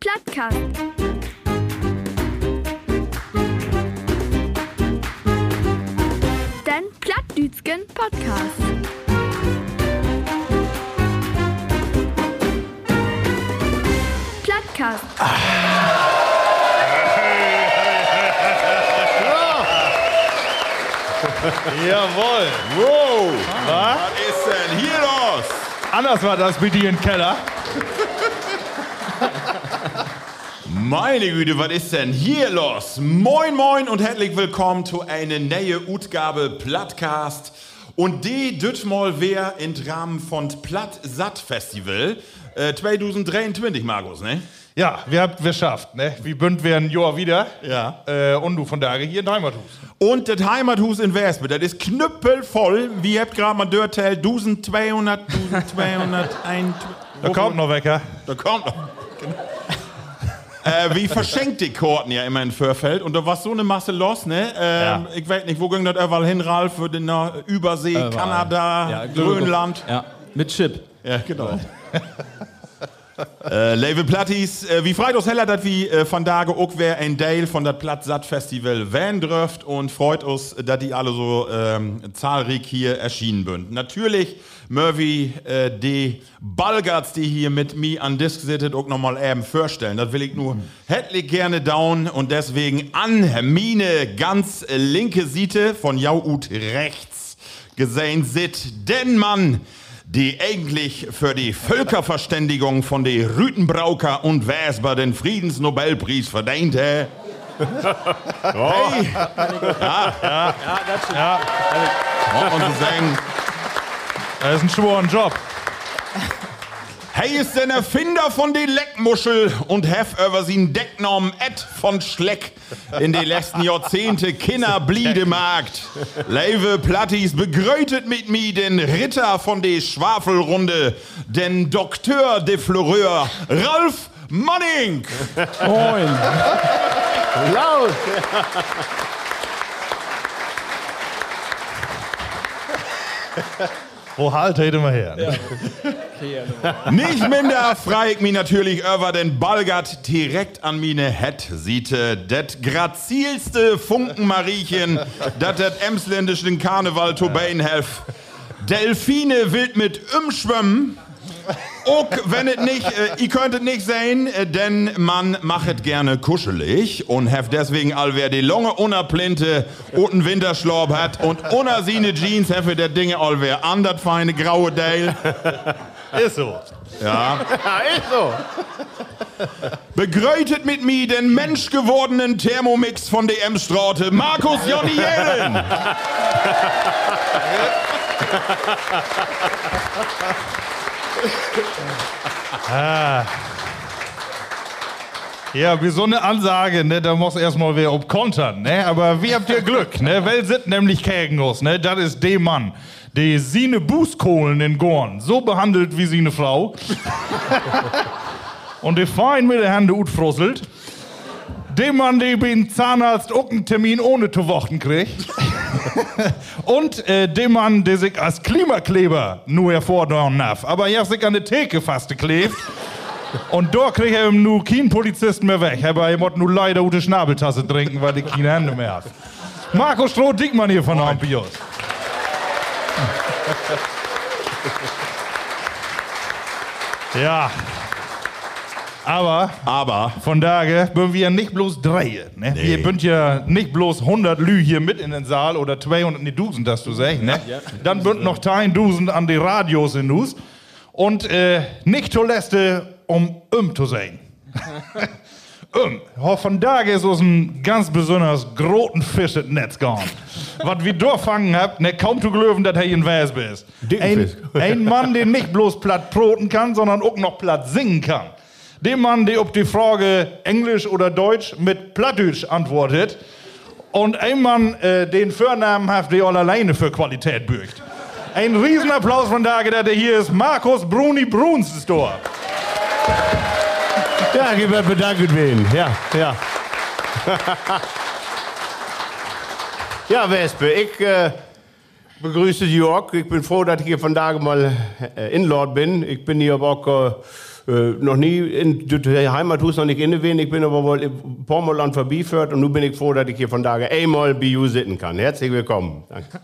Plattcast. Den Plattdütschen Podcast. Plattcast. Jawohl. Wow! Was? Was ist denn hier los? Anders war das mit dir im Keller. Meine Güte, was ist denn hier los? Moin, moin und herzlich willkommen zu einer neuen Utgabe Plattcast. Und die dütmal wär im Rahmen von Platt Satt Festival äh, 2023, Markus, ne? Ja, wir habt wir schafft, ne? Wir bünd wir ein Jahr wieder. Ja. Äh, und du von da hier in Heimathus. Und das Heimathus in Wespe, das ist knüppelvoll. Wie habt gerade mal dörtelt, 1200, 1201. Da kommt noch Wecker. Da kommt noch. Genau. äh, wie verschenkt die Korten ja immer in Förfeld. Und da war so eine Masse los, ne? Ähm, Ich weiß nicht, wo ging das überall hin, Ralf? Für den Übersee, Kanada, Ja, Grönland. Ja, mit Chip. Ja, genau. äh, Label Platties, äh, wie uns heller, dass wir äh, von da auch wer ein Teil von das Platt Festival wählen dürft und freut uns, dass die alle so ähm, zahlreich hier erschienen sind. Natürlich Murphy, äh, die Balgards, die hier mit mir an Disk sitzen, auch nochmal eben vorstellen. Das will ich nur hättlich gerne down und deswegen an meine ganz linke Seite von Jaut rechts gesehen sit, denn Mann, die eigentlich für die Völkerverständigung von den Rütenbrauker und Wesper den Friedensnobelpreis verdiente. Hey. Ja, Ja, und sie sagen, das ist ein schworen Job. Hey ist den Erfinder von den Leckmuschel und hef über sin Decknamen Ed von Schleck in den letzten Jahrzehnte Kinder Bliedemarkt. Leive Plattis begrötet mit mir den Ritter von der Schwafelrunde, den Doktor de Fleureur, Ralf Manning. Moin. Laut. Wo halt hätte mal her? ne? Nicht minder frei ich mich natürlich über den Balgert direkt an meine Het siete. Det grazilste Funkenmariechen, dat det emsländischen Karneval to helf. Delfine wild mit umschwimmen. Auch wenn es nicht, äh, ihr könntet nicht sehen, äh, denn man machet gerne kuschelig und heft deswegen all wer die lange unerplinte und einen Winterschlauch hat und unter seine Jeans heft der Dinge all wer an dat feine graue Dale. Ist so. Ja. ist so. Begrötet mit mir den menschgewordenen Thermomix von DM Straute, Markus Jonny Jelen. Ja, wie so eine Ansage, ne, da muss erstmal wer ob kontern, ne? Aber wie habt ihr Glück, ne? Weil sind nämlich Kägenus, ne? Das ist der Mann, der sine Bußkohlen in Gorn so behandelt wie sine Frau. und der fein mit der Hände utfrusselt. Dem Mann, der beim Zahnarzt auch einen Termin ohne zu warten kriegt. Und äh, dem Mann, der sich als Klimakleber nur hervordorn darf. Aber er hat sich an der Theke fast geklebt. Und da kriegt er nur keinen Polizisten mehr weg. Aber er muss nur leider gute Schnabeltasse trinken, weil er keine Hände mehr hat. Marco Stroh-Dickmann hier von Ampios. Ja. Aber Aber von daher sind wir nicht bloß drei. Ne? Wir sind ja nicht bloß 100 Lü hier mit in den Saal oder 200, ne, Dusen, das du sagst. Ne? Dann sind noch 1000 an die Radios in Nus. Und äh, nicht zuletzt, äh, um um zu sein. um. Ja, Von daher ist uns ein ganz besonders großen Fisch ins Netz gegangen. Was wir da fangen habt, ne, kaum zu glauben, dass er ein Wespe ist. Ein, ein Mann, der nicht bloß platt proten kann, sondern auch noch platt singen kann. Dem Mann, der auf die Frage Englisch oder Deutsch mit Plattdeutsch antwortet. Und ein Mann, äh, den Vornamen hat, der all alleine für Qualität bürgt. Ein Riesenapplaus von da, der hier ist Markus Bruni Brunstor. Ja, ich werde bedankt werden. Ja, ja. ja, Wespe, ich äh, begrüße Jörg. Ich bin froh, dass ich hier von da mal äh, in Lord bin. Ich bin hier aber auch äh, noch nie in der Heimathus noch nicht inne gewesen. Ich bin aber wohl Mal an vorbeiführt und nun bin ich froh, dass ich hier von da einmal bei you sitzen kann. Herzlich willkommen. Danke.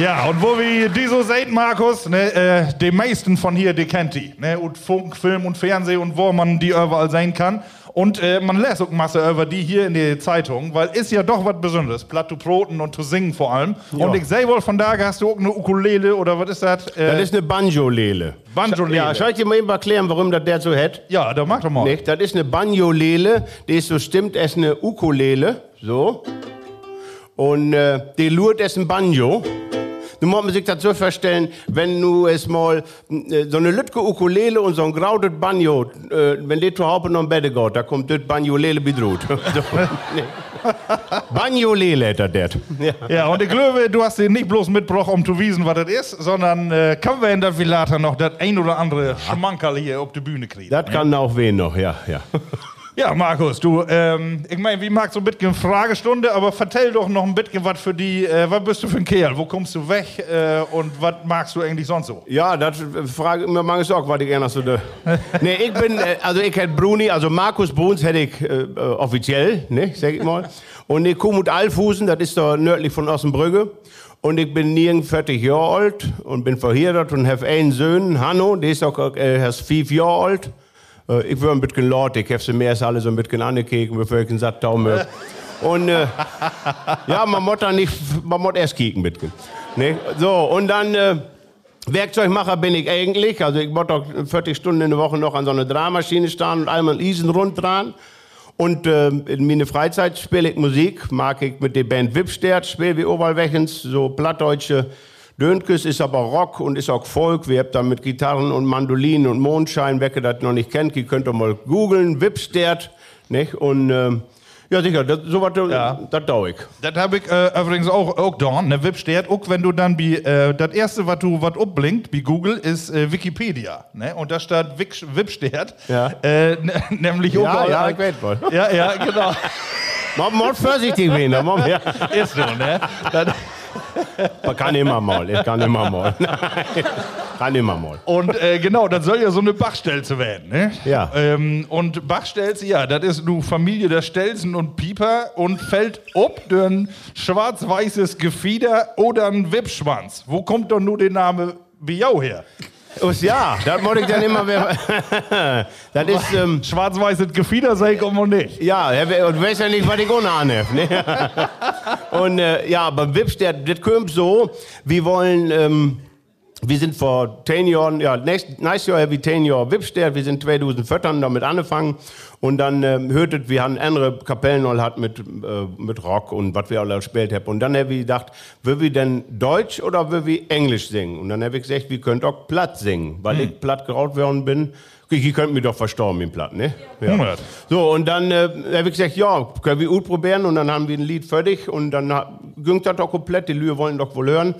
Ja, und wo wir die so seht, Markus, ne, äh, die meisten von hier, die kennt die. Ne, und Funk, Film und Fernsehen und wo man die überall sehen kann. Und äh, man lässt auch Masse über die hier in der Zeitung, weil ist ja doch was Besonderes. Platt zu proten und zu singen vor allem. Ja. Und ich sehe wohl, von da hast du auch eine Ukulele oder was ist das? Äh, Das ist eine Banjolele. Banjolele. Ja, soll ich dir mal eben erklären, warum das der so hat? ja, da mach doch mal. Nicht? Das ist eine Banjolele, die ist so stimmt, es ist eine Ukulele, so. Und äh, die Lurt ist ein Banjo. Nun muss man sich das so vorstellen, wenn du es mal äh, so eine Lütke Ukulele und so ein graudes Banjo, äh, wenn die zu Hause noch im Bett geht, da kommt das Banjolele bedroht. so, nee. Banjolele hat das. Ja. Ja, und ich glaube, du hast den nicht bloß mitgebracht, um zu wiesen, was das ist, sondern äh, können wir in der Villata noch das ein oder andere Schmankerl hier auf die Bühne kriegen. Das kann auch wen noch, ja, ja. Ja, Markus, du, ähm, ich meine, wie magst so ein bisschen Fragestunde, aber vertell doch noch ein bisschen was für die, äh, was bist du für ein Kerl, wo kommst du weg äh, und was magst du eigentlich sonst so? Ja, das frage ich mir manchmal auch, was ich gerne so. nee, ich bin, äh, also ich hätte Bruni, also Markus Bruns hätte ich äh, äh, offiziell, ne, sag ich mal. Und ich komme mit Alfusen, das ist da nördlich von Ossenbrügge. Und ich bin nirgend 40 Jahre alt und bin verheiratet und habe einen Sohn, Hanno, der ist auch äh, erst fünf Jahre alt. Äh, ich war ein bisschen laut, ich habe sie mehr als alle so ein bisschen angekeken, bevor ich einen satt Daumen Und äh, ja, man muss da nicht, man muss erst kicken mit. Ne? So, und dann äh, Werkzeugmacher bin ich eigentlich. Also ich muss doch 40 Stunden in der Woche noch an so einer Drehmaschine stehen und einmal Isen rund dran. Und äh, in meiner Freizeit spiele ich Musik, mag ich mit der Band Wipstert, spiele wie Oberwechens, so plattdeutsche Dönkes ist aber Rock und ist auch Folk. Wir haben da mit Gitarren und Mandolinen und Mondschein, wer das noch nicht kennt, die könnt ihr mal googeln, Wipstert, nicht? Und ähm, ja, sicher, das, so was, Ja. das dauert ich. Das habe ich äh, übrigens auch, auch da, ne, Wip steht, auch wenn du dann, wie, äh, das erste, was du, was uppblinkt, wie Google, ist äh, Wikipedia, ne, und da steht Wik- Wip steht, Ja. äh, n- nämlich Ja, überall ja, ein- ich weiß wohl. Ja, ja, genau. Man muss vorsichtig werden, ja. ist so, ne? Das, Man kann immer mal, ich kann immer mal. kann immer mal. Und äh, genau, das soll ja so eine Bachstelze werden, ne? Ja. Ähm, und Bachstelze, ja, das ist nu Familie der Stelzen und Pieper und fällt ob durch ein schwarz-weißes Gefieder oder ein Wippschwanz. Wo kommt doch nur der Name Biau her? Us, ja, das muss ich dann immer. das ist, ähm, Schwarz-weißes Gefieder sei ich immer nicht. ja, und du weißt ja nicht, was ich ohne anhebe. Ne? Und äh, ja, beim Wips, der, das kommt so, wir wollen. Ähm, wir sind vor 10 Jahren, ja, nächstes nächstes Jahr haben wir 10 Jahre Wipstert, wir sind 2014 damit angefangen und dann ähm, hörtet, wir haben andere Kapellen noch hat mit, äh, mit Rock und was wir alle gespielt haben. Und dann haben wir gedacht, will wir denn Deutsch oder will wir Englisch singen? Und dann habe ich gesagt, wir können auch platt singen, weil ich platt geraut worden bin. Ich, ihr könnt mich doch verstorben im Platt, ne? Ja. Hundert. So, und dann äh, habe ich gesagt, ja, können wir gut probieren. Und dann haben wir ein Lied fertig. Und dann ging das doch komplett. Die Lühe wollen doch wohl hören.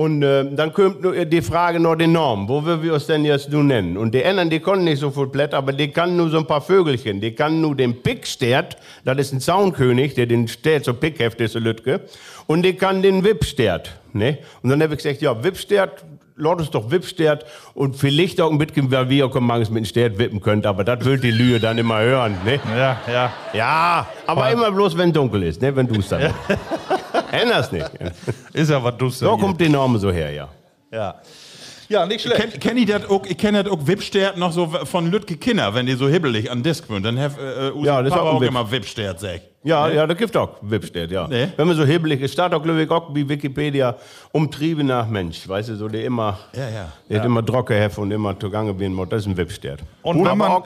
Und äh, dann kommt nur die Frage noch den Namen. Wo will wir uns denn jetzt nun nennen? Und die anderen, die konnten nicht so viel Blätter, aber die kann nur so ein paar Vögelchen. Die kann nur den Pickstert, das ist ein Zaunkönig, der den Stert so Pickheft ist, so Lütke. Und die kann den Wippstert. Ne? Und dann habe ich gesagt, ja, Wippstert, Lord ist doch Wippstert und vielleicht auch ein bisschen, weil wir auch manches mit dem Stert wippen könnt, aber das will die Lühe dann immer hören. Ne? Ja, ja. Ja, aber immer bloß, wenn dunkel ist, ne? wenn du es dann. Änderst nicht. Ist ja was du So kommt der Name so her, ja. Ja. Ja, nicht schlecht. Kenn, kenn ich das auch, ich kenne das auch Wipstert noch so von Lütke Kinder, wenn die so hibbelig an Disk sind. Dann hef, äh, äh, Ja, das ist Papa auch auch immer Wipstert sagt. Ja, ja, da gibt auch Wipstedt, ja. Nee. Wenn man so hibbelig ist, steht auch, glaube ich, auch wie Wikipedia, umtriebener Mensch, weißt du, so der immer, Ja, ja. der immer Drocke hat und immer zugange bin, das ist ein Wipstedt. Und wenn man,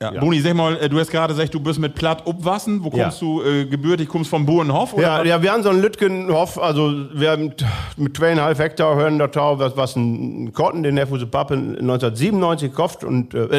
Ja. Boni, sag mal, äh, du hast gerade gesagt, du bist mit Platt obwassen. Wo kommst Ja. du äh, gebürtig? Kommst vom Burenhof? Oder Ja, ja, wir haben so einen Lütgenhof, also wir haben mit, zweieinhalb Hektar hören da Tau, was, was ein Kotten, den der Fuse Pappe 1997 gekauft und äh,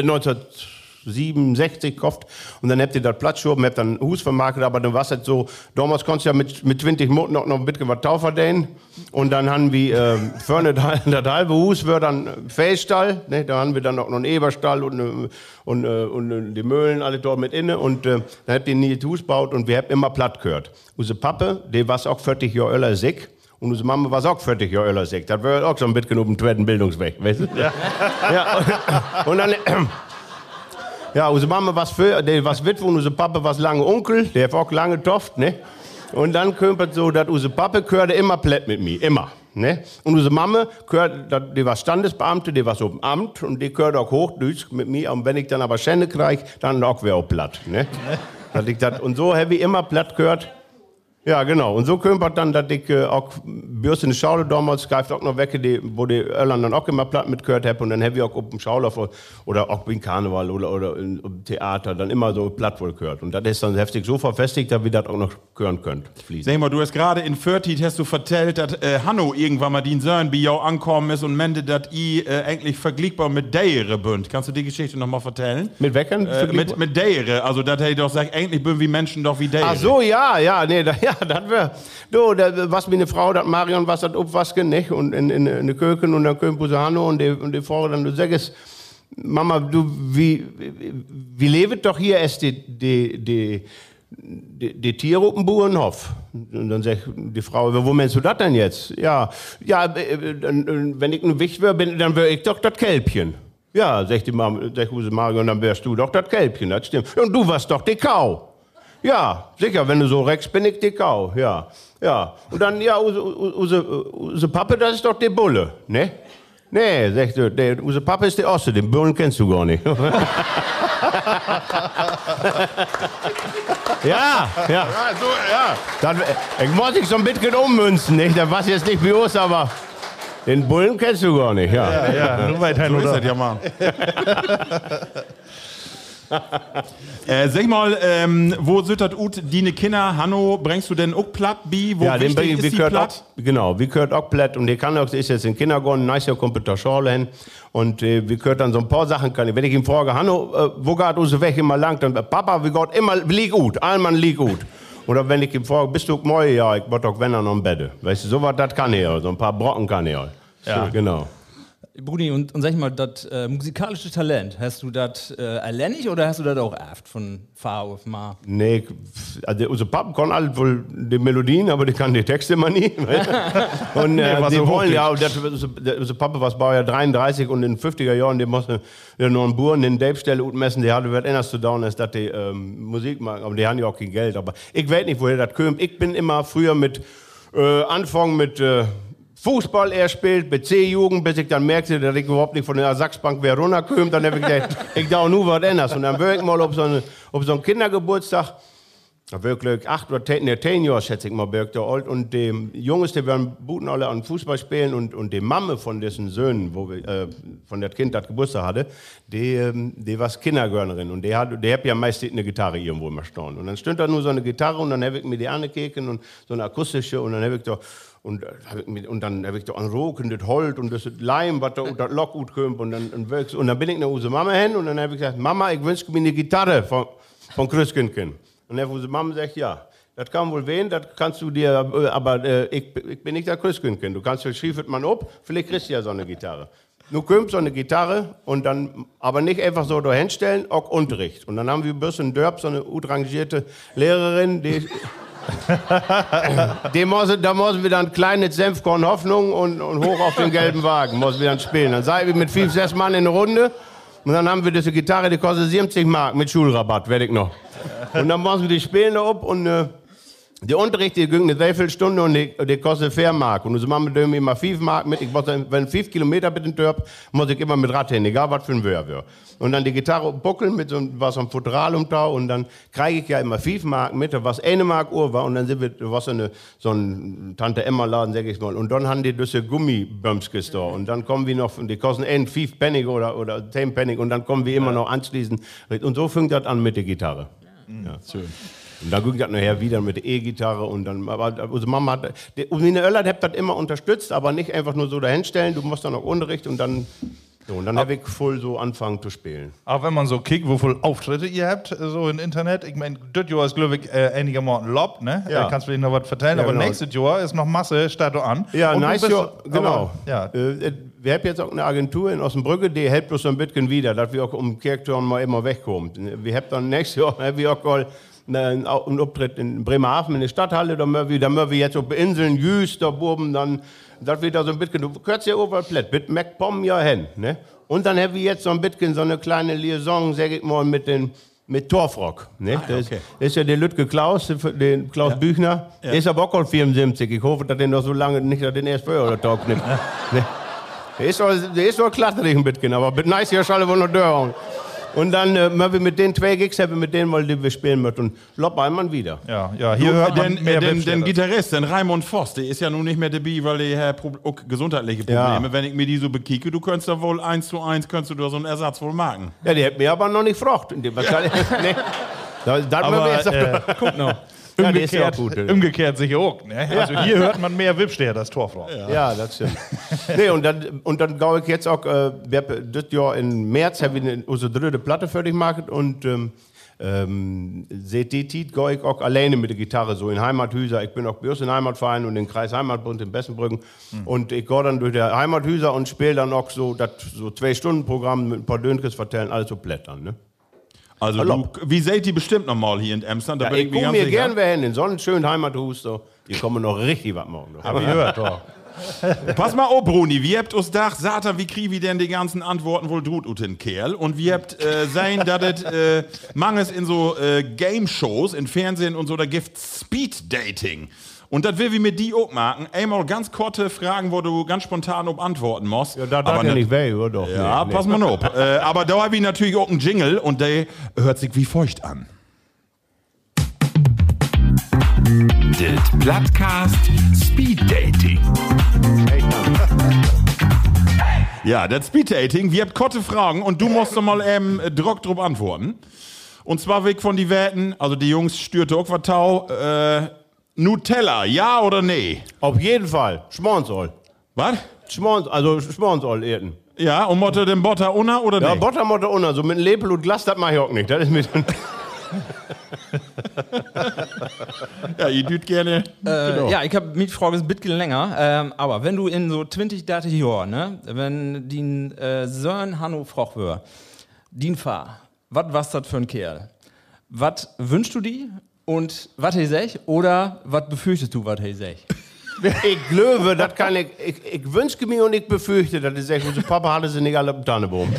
1967 gekauft und dann habt ihr das Platz geschoben, habt dann Hus vermarktet, aber dann war es halt so, damals konntest du ja mit, mit 20 Monaten noch, noch ein bisschen was Tau verdienen und dann haben wir äh, vorne das, das halbe Hus wird dann Fellstall, ne, da haben wir dann auch noch einen Eberstall und, äh, und, äh, und äh, die Mühlen alle dort mit inne und äh, dann habt ihr nie ein Hus gebaut und wir haben immer platt gehört. Unsere Pappe, die war auch 40 Jahre älter sick. Und unsere Mama war auch 40 Jahre älter sick. Das war auch so ein bisschen auf dem zweiten Bildungsweg, weißt du? Ja. ja und, und dann, ja, unsere Mama was für, der was Witwe und unser Papa was lange Onkel, der hat auch lange Toft, ne? Und dann kümmert so, dass unsere Papa gehörte immer plätt mit mir, immer. Ne? Und unsere Mama gehört, die war Standesbeamte, die war so im Amt und die gehört auch Hochdeutsch mit mir. Und wenn ich dann aber Schände krieg, dann auch wer auch platt. Ne? Dat ich dat, und so habe ich immer platt gehört. Ja, genau. Und so kümmert dann, dass ich äh, auch Bürste in der Schule damals greift auch noch weg, die, wo die Irland dann auch immer platt mitgehört habe. Und dann habe ich auch auf dem Schaulauf oder auch beim Karneval oder, oder im Theater dann immer so platt wohl gehört. Und das ist dann heftig so verfestigt, dass wir das auch noch hören könnt. Fließen. Sag mal, du hast gerade in Förtit hast du vertellt, dass äh, Hanno irgendwann mal den Söhn bei jou ankommen ist und meinte, dass i äh, eigentlich vergleichbar mit Deire bünd. Kannst du die Geschichte noch mal vertellen? Mit Weckern? Äh, mit, mit Deire, also dass er doch sagt, eigentlich bünd wie Menschen doch wie Deire. Ach so, ja, ja, nee, da, ja, das wär, du, da, was mir eine Frau, dat Marion was das aufwasken, nicht? Und in, in, in der Küche und dann Hanno und die, und die Frau dann, du sagst, Mama, du, wie, wie, lebt doch hier erst die, die, die, die, die Tiere auf dem Bauernhof. Und dann sagt die Frau, wo meinst du das denn jetzt? Ja, ja, äh, dann, äh, wenn ich ein Wicht wäre, dann wäre ich doch das Kälbchen. Ja, sagt die Mama, sagt Marion, dann wärst du doch das Kälbchen, das stimmt. Und du warst doch die Kau. Ja, sicher, wenn du so reckst, bin ich die Kau, ja. Ja, und dann, ja, use Pappe, das ist doch die Bulle, ne? Nee, sagt du, der, use Pappe ist der Osse, den Bullen kennst du gar nicht. ja, ja. Ja, so, ja. Dann, äh, ich muss dich so ein bisschen ummünzen, nicht? Das war jetzt nicht wie uns, aber den Bullen kennst du gar nicht, ja. Ja, nur weit so ist das ja mal. äh, sag mal, ähm, wo süttert ut dine Kinder, Hanno, bringst du denn auch platt bi? Wo Ja, den bringe ist wie gehört platt? auch, genau, wie gehört auch platt und der kann auch, ist jetzt in Kindergarten, nice, ja kommt der Schule hin und äh, wie gehört dann so ein paar Sachen kann. Wenn ich ihm frage, Hanno, äh, wo geht unser Weg immer lang, dann Papa, wie geht immer, lieg gut, allmann lieg gut. Oder wenn ich ihm frage, bist du moi? Ja, ich bin doch wenn er noch im Bett. Weißt du, sowas, das kann er, so ein paar Brocken kann er. Ja. Genau. Bruni, und, und sag ich mal, das äh, musikalische Talent, hast du das äh, erlernt oder hast du das auch erft von Fahr auf Ma? Nee, also unser Papa kann alle wohl die Melodien, aber die kann die Texte immer nie. und äh, war die so wollen ja, das, unser- unser Papa war Baujahr 33 und in den 50er Jahren, die mussten ja noch einen Buren in Dave-Stelle messen, die hatte, wird anders zu dauern, als dass die ähm, Musik machen, aber die haben ja auch kein Geld. Aber ich weiß nicht, woher das kommt. Ich bin immer früher mit, äh, Anfang mit, äh, Fußball er spielt, mit C-Jugend, bis ich dann merkte, dass ich überhaupt nicht von der Sachsbank wer runterkommt. Dann habe ich gedacht, ich da nur was anderes. Und dann war ich mal auf so, eine, auf so einen Kindergeburtstag, wirklich acht oder zehn, nee, zehn Jahre, schätze ich mal, birgt der alt. Und die Jungs, die werden Buten alle an Fußball spielen und, und die Mamme von diesen Söhnen, wo wir, äh, von der Kind, das Geburtstag hatte, die, ähm, die war Kindergärtnerin. Und die hat, die hat ja meist eine Gitarre irgendwo immer stehen. Und dann stand da nur so eine Gitarre und dann habe ich mir die angekeken und so eine akustische und dann habe ich da, und, äh, und dann habe ich da an Roken, das Holz und das Leim, was da das Lock gut kommt und dann, und, dann bin ich nach unsere Mama hin und dann habe ich gesagt, Mama, ich wünsche mir eine Gitarre von, von Christkindkind. Und dann unsere Mama sagt, ja, das kann wohl wehen, das kannst du dir, äh, aber äh, ich, ich bin nicht der Christkindkind. Du kannst, schriefet man ab, vielleicht kriegst du ja so eine Gitarre. Du kommst so eine Gitarre und dann, aber nicht einfach so da hinstellen, auch Unterricht. Und dann haben wir ein bisschen Dörp, so eine utrangierte Lehrerin, die muss, da müssen wir dann kleines Senfkorn Hoffnung und, und hoch auf den gelben Wagen müssen wir dann spielen. Dann seien wir mit fünf, sechs Mann in eine Runde und dann haben wir diese Gitarre, die kostet 70 Mark mit Schulrabatt, werde ich noch. Und dann müssen wir die spielen da ab und, äh, Der Unterricht, die ging eine Dreiviertelstunde und die, die kostet 4 Mark. Und so machen wir immer 5 Mark mit. Ich muss, wenn 5 Kilometer mit dem Törp, muss ich immer mit Rad hin, egal was für ein Wör wär. Und dann die Gitarre buckeln mit so einem- was am Futteral um da und dann kriege ich ja immer 5 Mark mit, was eine Mark Uhr war und dann sind wir, was so, eine, so ein Tante Emma Laden, sag ich mal. Und dann haben die diese Gummibömskes da und dann kommen wir noch, und die kosten ein 5 Pfennig oder, oder 10 Pfennig und dann kommen wir immer noch anschließend. Und so fängt das an mit der Gitarre. Ja, schön. Und dann ging das nachher wieder mit der E-Gitarre und dann, aber also Mama hat, meine Öller hat das immer unterstützt, aber nicht einfach nur so dahinstellen, du musst dann auch Unterricht und dann, so, und dann habe ich voll so anfangen zu spielen. Auch wenn man so kickt, wie viele Auftritte ihr habt, äh, so im Internet. Ich meine, das Jahr ist, glaube ich, äh, einigermaßen Lob, ne? Ja. Da kannst du vielleicht noch was vertellen, Ja, aber genau. nächstes Jahr ist noch Masse, da an. Ja, Und nice, bist- ja, genau. Aber, ja, Äh, wir haben jetzt auch eine Agentur in Osnabrück, die hält bloß so ein bisschen wieder, dass wir auch um Kirchturm mal immer wegkommen. Wir haben dann nächstes Jahr wir auch einen einen Auftritt in Bremerhaven in der Stadthalle, da müssen wir, da müssen wir jetzt auf Inseln, Jüst, da oben, dann, dass wir da so ein bisschen, du kürzt ja überall Plätt, mit MacPom ja hin, ne? Und dann haben wir jetzt so ein bisschen so eine kleine Liaison, sag ich mal, mit den, mit Torfrock. Ne? das, ist, das ist ja der Lütke Klaus, den Klaus Büchner. Der ist aber auch schon 74. Ich hoffe, dass der noch so lange nicht den erst vorher oder Tag nimmt. ne? Der ist doch, der ist doch klatterig ein bisschen, aber mit nice hier schalle wohl noch da. Und dann, äh, wir mit den zwei Gigs haben, mit denen, weil die wir spielen möchten. Und lopp einmal wieder. ja, ja, hier hört man den, mehr den, den. Gitarrist, den Raimund Voss, der ist ja nun nicht mehr dabei, weil der hat Pro auch gesundheitliche Probleme. Ja. Wenn ich mir die so bekicke, du könntest da wohl eins zu eins, könntest du da so einen Ersatz wohl machen. Ja, die hat mir aber noch nicht gefragt. Wahrscheinlich, nee. Da, da Aber, wir jetzt äh, Guck noch. Ja, ja umgekehrt, auch gut. ja. umgekehrt sicher auch. Ne? Also hier hört man mehr Wipsteher, das Torfrock. Ja, das stimmt. nee, und dann, und dann glaube ich jetzt auch, äh, wir haben das Jahr im März haben wir unsere dritte Platte fertig gemacht und ähm, ähm, seht die Tit gehe ich auch alleine mit der Gitarre so in Heimathüser. Ich bin auch bloß in Heimatverein und im Kreis Heimatbund in Bessenbrücken. Und ich gehe dann durch der Heimathüser und spiele dann auch so das so zwei Stunden Programm mit ein paar Dönkes vertellen, alles so Blättern. Ne? Also, du, wie seht die bestimmt noch mal hier in Emsland? Da Ja, bin ich mir mir sicher. gern wer hin, in so einen schönen Heimathus. So. Die kommen noch richtig was morgen. Hab ich gehört, doch. Pass mal auf, Bruni, wie habt uns gedacht, Satan, wie kriegen wir denn die ganzen Antworten wohl drut ut den Kerl? Und wie habt äh, sein, dass es äh, mangels in so äh, Game-Shows, in Fernsehen und so, da gibt Speed-Dating. Und das will wir mit die auch machen. Einmal ganz kurze Fragen, wo du ganz spontan ob antworten musst. Ja, da Aber darf ja nicht weh, oder doch? Ja, Nee, pass mal auf. äh, aber da habe ich natürlich auch einen Jingle und der hört sich wie feucht an. Det Plattcast Speed Dating. Ja, das Speed-Dating, wir habt kurze Fragen und du musst doch mal ähm, Druck drauf antworten. Und zwar weg von die Werten, also die Jungs stürte auch was tau. Äh, Nutella, ja oder nee? Auf jeden Fall. Schmornsoll. Was? Schmorns, also Schmornsoll erden. Ja, und Motte den Butter unter oder Ja, nee? Buttermotte unter, so mit Lepel und Glas, das mach ich auch nicht. Das ist mir dann ja, ihr düt gerne. Äh, Ja, ich habe mit Frage ein bisschen länger. Ähm, aber wenn du in so 20, 30 Jahren, ne, wenn die äh, Sören Hanno Froch wär, din Fahr, was war's das für ein Kerl? Was wünschst du die und was he sech oder was befürchtest du, was he sech? Ich glaube, das kann ich, ich, ich wünsche mir und ich befürchte, dass ich sage, unser Papa hatte sie nicht alle am Tannenbaum.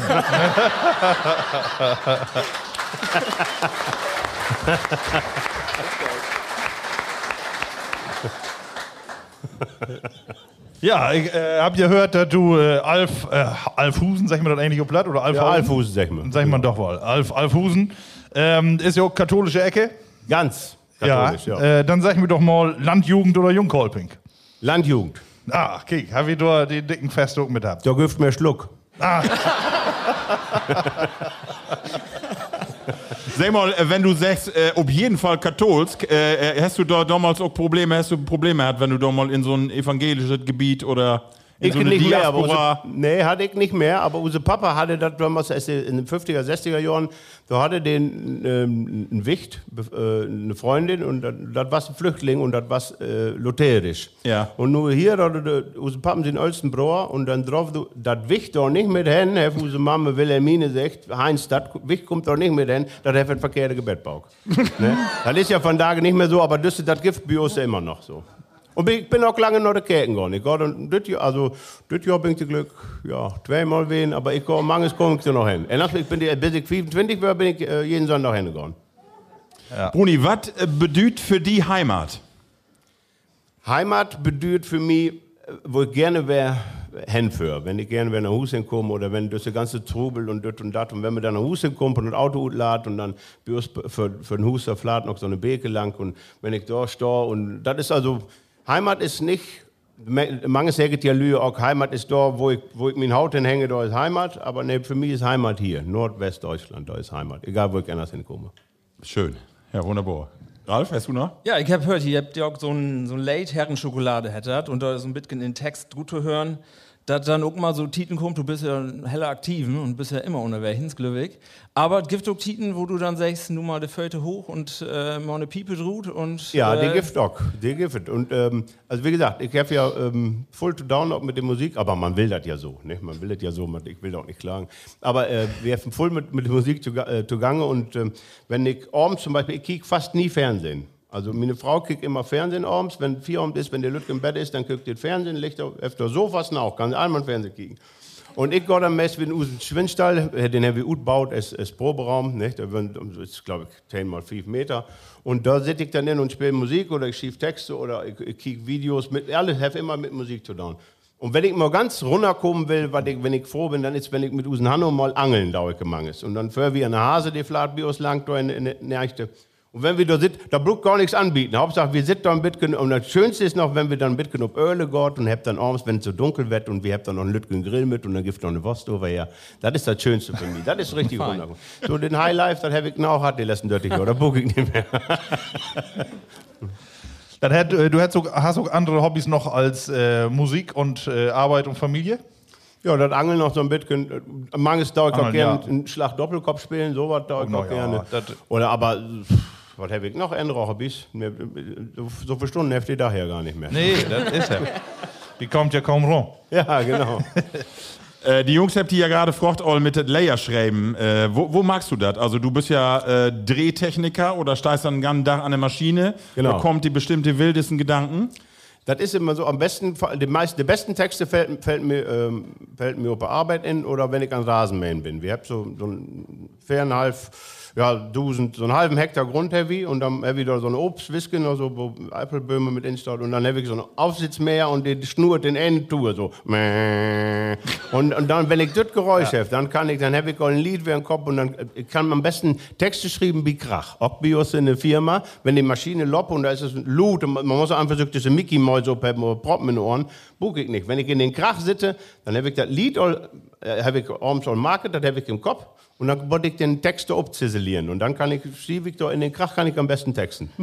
Ja, ich äh, hab gehört, dass du äh, Alf, äh, Alfhusen, sag ich mal das eigentlich auf Platt? Oder Alf Ja, Alfuß, sag ich mal. Sag ich mal doch wohl. Alf, Alfhusen. Ähm, ist ja auch katholische Ecke. Ganz katholisch, ja. Äh, dann sag mir doch mal Landjugend oder Jungkolping. Landjugend. Ah, okay, hab ich da den dicken Festdruck mit habt. Da gibt mir Schluck. Sag mal, äh, wenn du sagst, äh, auf jeden Fall katholsk, äh, äh, hast du da damals auch Probleme, hast du Probleme gehabt, wenn du da mal in so ein evangelisches Gebiet oder Ich so nicht mehr, aber Diaspora... unser, nee, hatte ich nicht mehr, aber unser Papa hatte das damals in den 50er, 60er Jahren, da hatte den ähm, ein Wicht, äh, eine Freundin und das war ein Flüchtling und das war äh, lutherisch. Ja. Und nur hier hatte unser Papa den ältesten Bruder und dann drauf, das Wicht doch nicht mit hin, hat unsere Mama Wilhelmine sagt, Heinz, das Wicht kommt doch nicht mit hin, das hat ein verkehrte Gebetbauch. ne? Das ist ja von Tagen nicht mehr so, aber das, das gibt bei uns ja immer noch so. Und ich bin auch lange noch der Kirchen gegangen. Ich gehe dann, das Jahr, also, das Jahr bin ich zum Glück, ja, zweimal wen, aber ich gehe, manches komme ich noch hin. Und ich bin, die- bis ich 25 war, bin ich äh, jeden Sonntag hingegangen. Bruni, was äh, bedeutet für die Heimat? Heimat bedeutet für mich, äh, wo ich gerne wäre, hinführen. Wenn ich gerne wieder nach Hause komme oder wenn das ganze Trubel und das und das und wenn wir dann nach Hause kommen und das Auto laden und dann für, für den Huster flaht noch so eine Beke lang und wenn ich da stehe und das ist also, Heimat ist nicht, manche sagen ja Lüge auch, Heimat ist da, wo ich, wo ich mein Haut hinhänge, da ist Heimat, aber nee, für mich ist Heimat hier, Nordwestdeutschland, da ist Heimat, egal wo ich anders hinkomme. Schön, ja wunderbar. Ralf, weißt du noch? Ja, ich habe gehört, ihr habt ja auch so ein, so ein Late-Herren-Schokolade hättet und da ist ein bisschen in den Text gut zu hören, dass dann auch mal so Titen kommt, du bist ja ein heller Aktiven und bist ja immer unterwegs, glücklich. Aber es gibt auch Titen, wo du dann sagst, nur mal die Föte hoch und äh, mal eine Piepe drut und... Ja, äh, die gibt auch, die gibt Und ähm, also wie gesagt, ich habe ja ähm, full to down auch mit der Musik, aber man will das ja so, ne? man will das ja so, ich will auch nicht klagen. Aber äh, wir haben voll mit, mit der Musik zugange zu und ähm, wenn ich abends zum Beispiel, ich kiek fast nie Fernsehen. Also meine Frau kriegt immer Fernsehen abends, wenn vier Abend ist, wenn der Lütke im Bett ist, dann kriegt ihr Fernsehen, legt auf der Sofas nach, kann einmal Fernsehen kriegen. Und ich gehe dann meist mit dem Schwindstall, den haben wir gebaut, als, als Proberaum, nicht? das ist glaube ich 10 mal 5 Meter. Und da sitze ich dann hin und spiele Musik oder ich schiebe Texte oder ich, ich kriege Videos, mit, alles hat immer mit Musik zu tun. Und wenn ich mal ganz runterkommen will, was ich, wenn ich froh bin, dann ist, wenn ich mit Usen Hanno mal angeln, da ich gemacht ist. Und dann für wie eine Hase, die flaht bei uns lang, da in, in, in, in und wenn wir da sitzen, da braucht gar nichts anbieten. Hauptsache, wir sitzen da ein bisschen. Und das Schönste ist noch, wenn wir dann ein bisschen auf Öle gehen und habt dann abends, wenn es so dunkel wird und wir haben dann noch einen Lütgen Grill mit und dann gibt es noch eine Wurst over her. Das ist das Schönste für mich. Das ist richtig wunderbar. So den Highlife, das habe ich noch hat die letzten 30 Jahre. Da buche ich nicht mehr. Dann hätt, äh, du hast auch, hast auch andere Hobbys noch als äh, Musik und äh, Arbeit und Familie? Ja, das Angeln noch so ein bisschen. Manches dauert auch gerne ja. einen Schlag Doppelkopf spielen, sowas dauert auch, auch gerne. Ja, Oder aber was habe ich noch andere Hobbys? So viele Stunden hefte ich daher gar nicht mehr. Nee, das ist ja. Die kommt ja kaum rum. Ja, genau. Äh, die Jungs habt die ja gerade gefragt, all mit Layer schreiben. Äh, wo, wo, magst du das? Also du bist ja äh, Drehtechniker oder steigst dann ganz Dach an der Maschine. Genau. Da kommt die bestimmte wildesten Gedanken. Das ist immer so, am besten, die, meisten, die besten Texte fällt, fällt mir, ähm, fällt mir auf Arbeit in oder wenn ich an Rasenmähen bin. Wir haben so, so ein viereinhalb ja, Dusen, so einen halben Hektar Grundheavy und dann ich da so eine Obstwisken, also wo Apfelbäume mit install und dann ich so ein Aufsitzmäher und die schnurrt den Ende Tour so. Und, und dann, wenn ich das Geräusch ja. habe, dann kann ich, dann habe ich ein Lied wie im Kopf und dann ich kann am besten Texte schreiben wie Krach. Auch Bios in der Firma, wenn die Maschine lopp und da ist es ein Loot und man muss einfach so diese Mickey Mouse haben oder Proppen in den Ohren, buche ich nicht. Wenn ich in den Krach sitze, dann habe ich das Lied, äh, habe ich abends on Market, das habe ich im Kopf und dann wollte ich den Text abziselieren. Und dann kann ich, ich da in den Krach, kann ich am besten texten.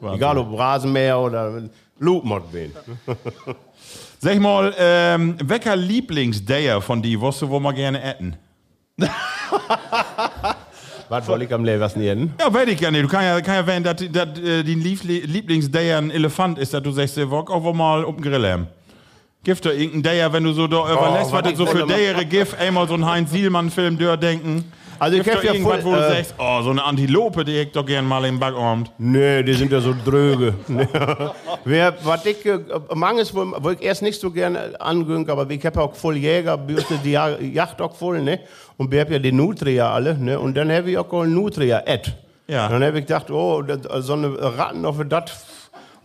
Wahnsinn. Egal ob Rasenmäher oder Loopmod wen. Sag mal, ähm, welcher Lieblingsdayer von die, wirst du wo mal gerne essen? Was wollte ich am liebsten essen? Ja, weiß ich ja nicht. Du kannst ja, kann ja erwähnen, dass, dass äh, dein Lieblingsdayer ein Elefant ist, dass du sagst, wir wollen auch mal auf den Grill haben. Gibt da irgendein Dayer, wenn du so da überlässt, oh, was das so für Dayere gibt, einmal so einen Heinz Sielmann-Film denken. Also ich habe ja voll, wo du äh, sagst, oh, so eine Antilope, die ich doch gern mal im Backarm. Nee, die sind ja so dröge. Wer, was ich, äh, manches, wo, wo ich erst nicht so gerne angehören, aber ich habe auch voll Jäger, die Yacht auch voll, ne? Und wir haben ja die Nutria alle, ne? Und dann habe ich auch ein Nutria-Ad. Ja. Dann habe ich gedacht, oh, so eine Ratten auf das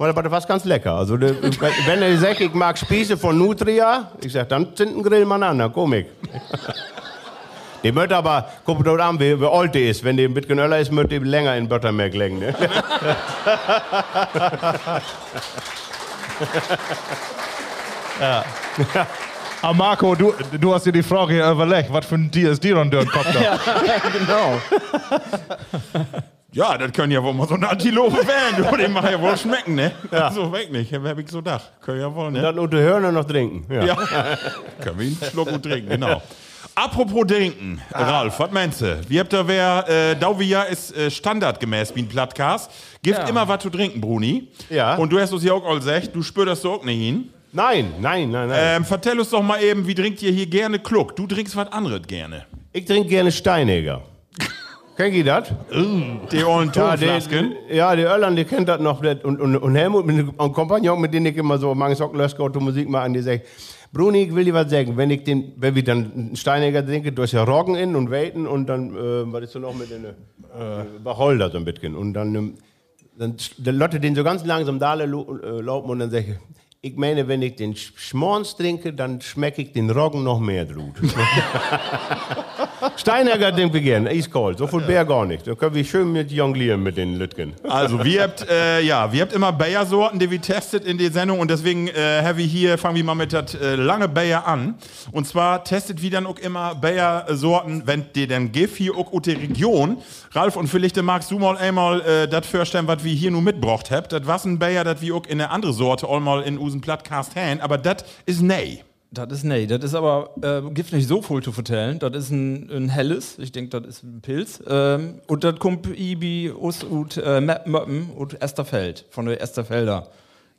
aber das war ganz lecker. Also, wenn er sagt, ich mag Spieße von Nutria, ich sag, dann sind ein Grillmann an, dann komm ich. Die möchte aber, guck dort an, wie, wie alt die ist. Wenn die ein bisschen älter ist, möchte die länger in Buttermeck legen. Ne? ja. Ah, Marco, du, du hast dir die Frage überlegt, was für ein Tier ist dir und der Kopf ja, genau. Ja, das können ja wohl mal so eine Antilope werden. Du, den machen ja wohl schmecken, ne? Ja. So weg nicht. Hab ich so gedacht. Können ja wohl, ne? Und dann unter Hörner noch trinken. Ja. ja. können wir einen Schluck und trinken, genau. Apropos trinken, ah. Ralf, was meinst du? Wie habt ihr wer, äh, Dauvia ist äh, standardgemäß wie ein Plattcast. Gibt ja. immer was zu trinken, Bruni. Ja. Und du hast uns ja auch gesagt, du spürst das auch nicht hin. Nein, nein, nein, nein. Ähm, vertell uns doch mal eben, wie trinkt ihr hier gerne Kluck? Du trinkst was anderes gerne. Ich trinke gerne Steinegger. Kennt ihr das? Die ollen Tonflasken? Ja, die Irland, die kennt das noch. Und, und, und Helmut, mit einem Kompagnon, mit dem ich immer so manches auch löske Musik machen, die sagt, Bruni, ich will dir was sagen. Wenn, ich den, wenn wir dann einen Steinegger trinken, du hast ja Roggen in und Waiten und dann, äh, was ist so noch mit den äh, Wacholder so ein bisschen. Und dann, ähm, dann die Leute den so ganz langsam da äh, laufen und dann sage ich, ich meine, wenn ich den Sch- Schmorns trinke, dann schmecke ich den Roggen noch mehr drut. Steinegger trinken wir gern, eiskalt. So viel Bär gar nicht. Da können wir schön mit jonglieren mit den Lütgen. Also, wir habt, äh, ja, wir habt immer Bayer-Sorten, die wir testet in der Sendung und deswegen äh, wir hier, fangen wir mal mit das äh, lange Bayer an. Und zwar testet wir dann auch immer Bayer-Sorten, wenn die dann gibt, hier auch aus der Region. Ralf und vielleicht magst du mal einmal äh, das vorstellen, was wir hier nur mitgebracht habt. Das was ein Bayer, das wir auch in eine andere Sorte einmal in unseren Podcast haben, aber das ist nee. Das ist nee, das ist aber, äh, gibt nicht so viel zu vertellen. Das ist ein, ein helles, ich denke, das ist ein Pilz. Ähm, und das kommt ibi aus ut äh, Mö- Möppen und Esterfeld, von der Esterfelder.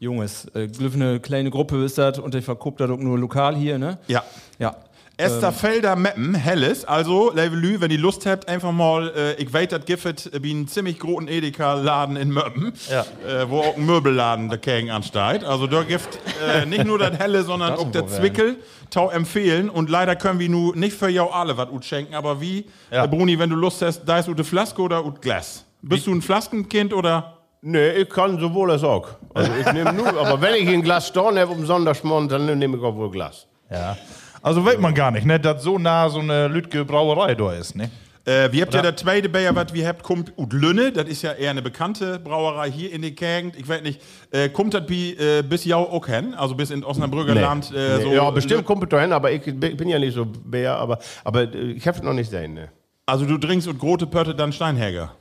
Junges, äh, eine kleine Gruppe ist das und ich verkauft das nur lokal hier, ne? Ja. Ja. Esterfelder Meppen, Helles. Also, Levelü, wenn ihr Lust habt, einfach mal, äh, ich weiß, das Giffet wie ein ziemlich großen Edeka-Laden in Meppen, Ja. äh, wo auch ein Möbelladen dagegen ansteigt. Also, da gibt äh, nicht nur das Helle, sondern auch der Zwickel, tau empfehlen. Und leider können wir nur nicht für jou alle was ut schenken, aber wie, Ja. äh, Bruni, wenn du Lust hast, da ist ute Flaske oder ut Glas? Bist du ein Flaskenkind oder? Nee, ich kann sowohl als auch. Also ich nehme nur, aber wenn ich ein Glas stehen habe um Sonntagmorgen, dann nehme ich auch wohl Glas. Ja. Also weiß man gar nicht, ne, dass so nah so eine Lütge Brauerei da ist, ne? Äh, wir habt ja der zweite Bayer, was wir habt, kommt ut Lünne. Das ist ja eher eine bekannte Brauerei hier in der Gegend. Ich weiß nicht, äh, kommt das äh, bis jau auch hin? Also bis in Osnabrücker Land? Äh, Nee, so ja, bestimmt kommt es dahin, aber ich bin ja nicht so bär, aber, aber äh, ich habe es noch nicht sehen. Ne, Also du trinkst und grote Pörte dann Steinhäger.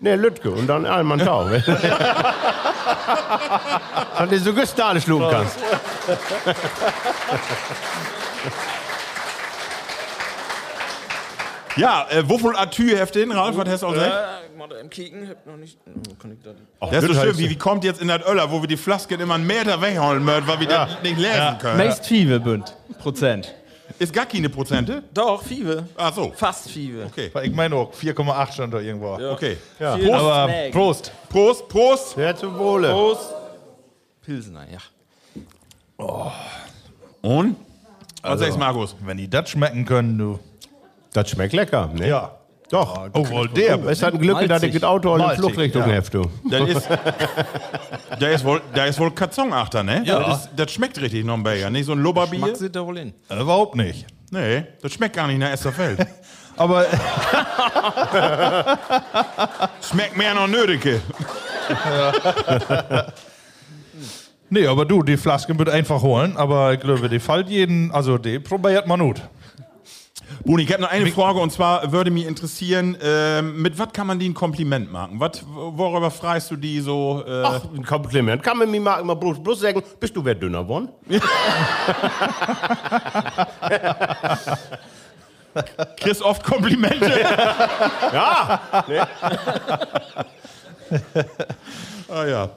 nee, Lütke und dann Alman Tau. Dass du so Gestale schlugen kannst. Ja, äh, wovon Atü heft den, Ralf? Was hast du auch gesagt? ich mal im Kicken, hab noch nicht. Oh, kann ich das Das ist so das schön, wie, wie kommt jetzt in das Öller, wo wir die Flasken immer einen Meter wegholen müssen, weil wir das nicht lesen können. Meist Five bünd. Prozent. Ist gar keine Prozente? Doch, Five. Ach so, Fast Five. okay. Ich meine auch, 4,8 stand da irgendwo. Okay. Viel Aber Snack. Prost. Prost, Prost. Ja, zum Wohle. Prost. Pilsener, ja. Und? Was sagst du, Markus? Wenn die das schmecken können, du. Das schmeckt lecker. Ne? Ja. Doch. Oh, wohl der. Es hat ein Glück, dass ich das Auto in Malzig, Fluchtrichtung ja. heft, du. Das ist, da ist wohl, da ist wohl Karzonachter, ne? Ja. Das, ist, das schmeckt richtig noch ein Bayer, nicht so ein Lubberbier. Mag sie da wohl in. Äh, Überhaupt nicht. Nee, das schmeckt gar nicht nach Esterfeld. Aber schmeckt mehr nach Nödeke. nee, aber du, die Flasken wird einfach holen, aber ich glaube, die fällt jeden, also die probiert man gut. Bruni, ich habe noch eine Frage und zwar würde mich interessieren, ähm, mit was kann man die ein Kompliment machen? Was, worüber freist du die so? Äh, Ach, ein Kompliment. Kann man mir mal immer bloß, bloß sagen, bist du wer dünner geworden? kriegst oft Komplimente? Ja. ah ja.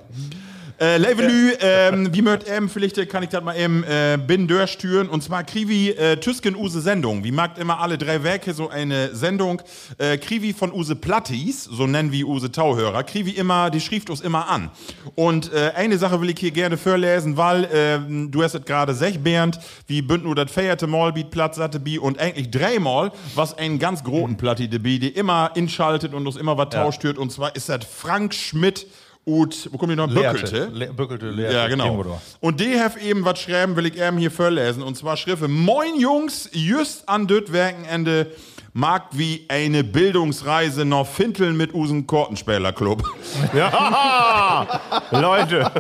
Äh, Levelü, ähm, wie möcht eben, vielleicht kann ich das mal eben äh, bin durchstüren. Und zwar Krivi äh, Tüsken Use Sendung. Wie mag immer alle drei Werke so eine Sendung. Äh, Krivi von Use Plattis, so nennen wir Use Tauhörer, Krivi immer, die schrift uns immer an. Und äh, eine Sache will ich hier gerne vorlesen, weil ähm, du hast es gerade sech, Bernd, wie bünd nur das feierte Mal biet Platz hatte bi und eigentlich dreimal, was ein ganz großen Platti de bi, die immer inschaltet und uns immer was tauscht hört. Und zwar ist das Frank Schmidt und, wo kommt die noch? Böckelte. Le Böckelte, Leerte. Ja, genau. Und die have eben was schreiben, will ich eben hier vorlesen. Und zwar schriffe, Moin Jungs, just an düt Werkenende mag wie eine Bildungsreise noch Finteln mit usen Kortenspielerclub. Ja. Leute.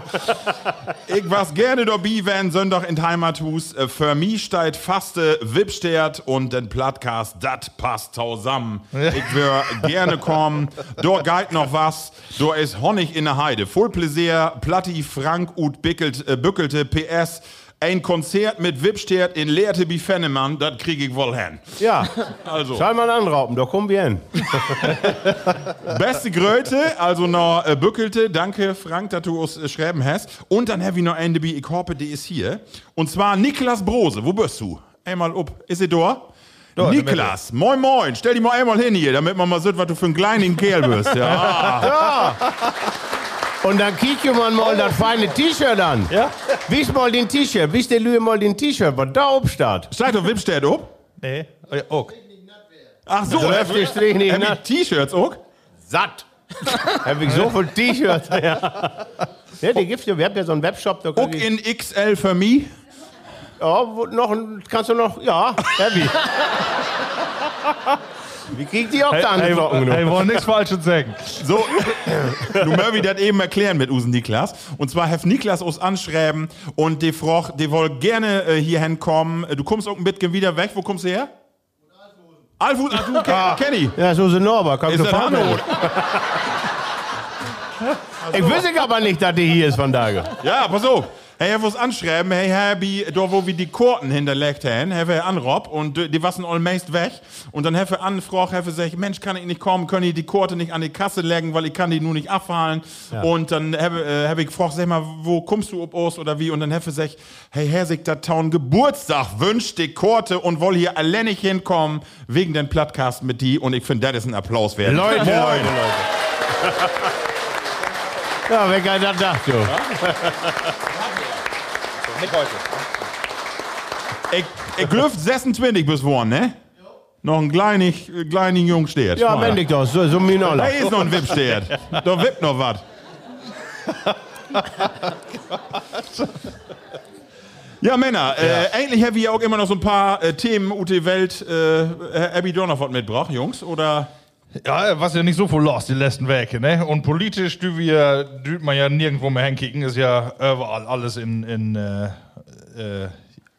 ich was gerne dabei, wenn Sonntag in Heimathus. Äh, Für mich steht faste Wipstert und den Plattcast, das passt zusammen. Ich wär gerne kommen. Da geht noch was. Da ist Honig in der Heide. Voll Pläsier, Platti, Frank und Bickelt, äh, Bückelte, PS. Ein Konzert mit Wipstert in Leerte wie Fennemann, das krieg ich wohl hin. Ja. Also. Schau mal anrauben, da kommen wir hin. Beste Gröte, also noch äh, Bückelte. Danke, Frank, dass du uns äh, schreiben hast. Und dann habe ich noch einen, ich hoffe, die ist hier. Und zwar Niklas Brose. Wo bist du? Einmal up. Ist sie da? Der Niklas, moin moin, stell dich mal einmal hin hier, damit man mal sieht, was du für ein kleiner Kerl bist. Ja. Und dann kicken wir mal das feine T-Shirt an. Ja? Wies mal den T-Shirt, wies der Lühe mal den T-Shirt, was da oben steht. Steigt auf Wipstedt ob? Nee. Oh, ja, auch. Ach so, der Strich nicht hab nach. ich T-Shirts auch? Satt. Habe ich so viel T-Shirts. Ja. ja, die gibt's ja. Wir haben ja so einen Webshop. Da Auch in XL für mich. Ja, noch ein, kannst du noch, ja, heavy. Wie kriegt die auch da Hey, angelocken? hey, wollen nichts Falsches sagen. So, du Murphy das eben erklären mit Usen Niklas. Und zwar hef Niklas uns anschreiben und die Froch, die woll gerne äh, hier hinkommen. Äh, Du kommst auch ein bisschen wieder weg. Wo kommst du her? Alfus, ach du, Ke Kenny. Ja, so sind Norbert. Komm Ist zu das? Ich wüsste aber nicht, dass die hier ist von Tage. Ja, pass auf. Hey, er was anschreiben, hey, Herbie, da wo wir die Korten hinterlegt haben, haben wir anrob und die die waren allmeist weg. Und dann haben wir anfragt, haben gesagt, Mensch, kann ich nicht kommen, können die die Korte nicht an die Kasse legen, weil ich kann die nur nicht abfallen. Und dann habe äh, hab ich gefragt, sag mal, wo kommst du ob aus oder wie? Und dann haben wir gesagt, hey, Herr sich da Town Geburtstag wünscht die Korte und woll hier allein nicht hinkommen, wegen den Plattcast mit die. Und ich finde, das ist ein Applaus wert. Leute. Leute, Leute. Ja, wer kann das dacht, jo. Nicht heute. Ich, ich glüft 26 bis worden, ne? Noch ein kleinig, kleinen Jung steht. Ja, menn ich doch, so, so min Da alle. ist noch ein Wip steht. Da wippt noch was. Ja, Männer, äh, eigentlich haben wir auch immer noch so ein paar äh, Themen ut Welt. Äh, Abby noch was mitgebracht, Jungs? Oder? Ja, was ja nicht so viel los die letzten Wochen, ne? Und politisch, du wir, düt man ja nirgendwo mehr hinkicken, ist ja überall alles in, in äh, äh,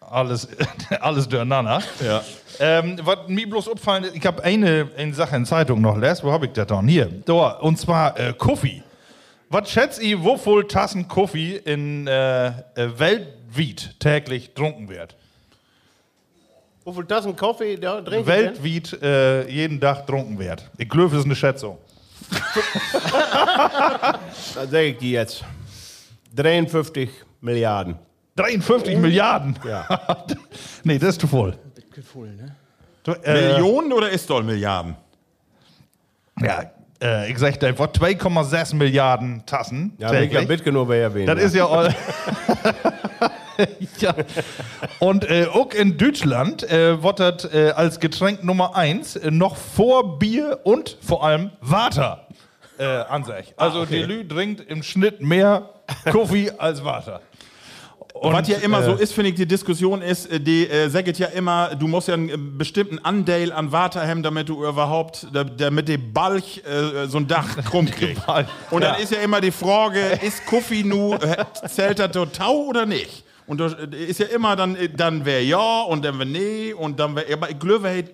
alles, alles durcheinander. Ja. Ähm, was mir bloß auffallen ist, ich habe eine, eine Sache in Zeitung noch les, wo habe ich das dann? Hier, da, und zwar äh, Kaffee. Was schätzt ihr, viel Tassen Kaffee in äh, äh, weltweit täglich trunken wird? Wie viel Tassen Kaffee da trinken? Weltweit äh, jeden Tag trunken wird. Ich glaube, das ist eine Schätzung. Da sag ich die jetzt. 53 Milliarden. 53 Milliarden. Ja. nee, das ist zu voll. Du, äh, Millionen oder ist doll Milliarden? Ja, äh, ich sag dir einfach 2,6 Milliarden Tassen. Ja, ich hab mitgenommen, wer erwähnt. Das ist ja all. ja. Und äh, auch in Deutschland äh, wird das äh, als Getränk Nummer 1 äh, noch vor Bier und vor allem Water äh, an sich. Also die Lü trinkt im Schnitt mehr Kaffee als Water. Und was ja immer äh, so ist, finde ich, die Diskussion ist, äh, die äh, sagt ja immer, du musst ja einen äh, bestimmten Anteil an Water haben, damit du überhaupt, da- damit der Balch äh, so ein Dach krumm kriegt. Und dann ja. ist ja immer die Frage, ist Kaffee nu, äh, zählt das total oder nicht? Und da äh, ist ja immer dann, äh, dann wäre ja und dann wäre nee und dann wäre, aber ich glaube, hey,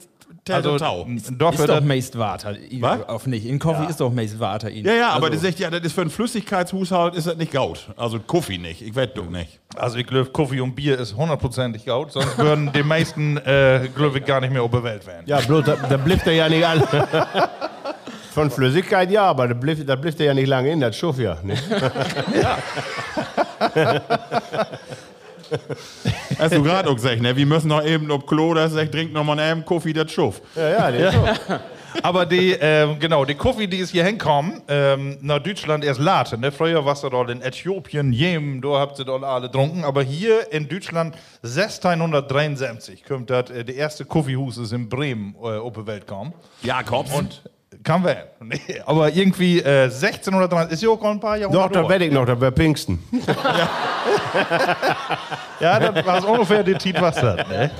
also, total. dafür, Ist doch meist Water. Was? Auf nicht. In Kaffee ist doch meist Water. Ja, ja, aber also, das sagt ja, das ist für einen Flüssigkeitshaushalt ist das nicht gaut. Also Kaffee nicht, ich wette doch nicht. Also ich glaube, Kaffee und Bier ist hundertprozentig gut, sonst würden die meisten, äh, glaube ich, gar nicht mehr auf der Welt werden. Ja, bloß, da, da blifft er ja nicht an. Von Flüssigkeit ja, aber da blifft, da blifft er ja nicht lange in, das Schuff ja. Ne? Hast du gerade auch gesagt, ne? Wir müssen noch eben ob Klo, das sagt, trink noch mal einen Kaffee, das Schuff. Ja, ja, der Aber die, ähm, genau, die Kaffee, die ist hier hinkommen, ähm, nach Deutschland erst late. Ne? Früher warst du dort in Äthiopien, Jemen, da habt ihr dort alle getrunken. Aber hier in Deutschland 1673 kommt das, äh, der erste Kaffeehus ist in Bremen äh, auf die Welt gekommen. Jakobs. Und kann werden. Nee, aber irgendwie äh, 1630 ist ja auch ein paar Jahre. Doch, da werde ich noch, da wäre Pfingsten. Ja, das war so ungefähr die Tit was das, ne?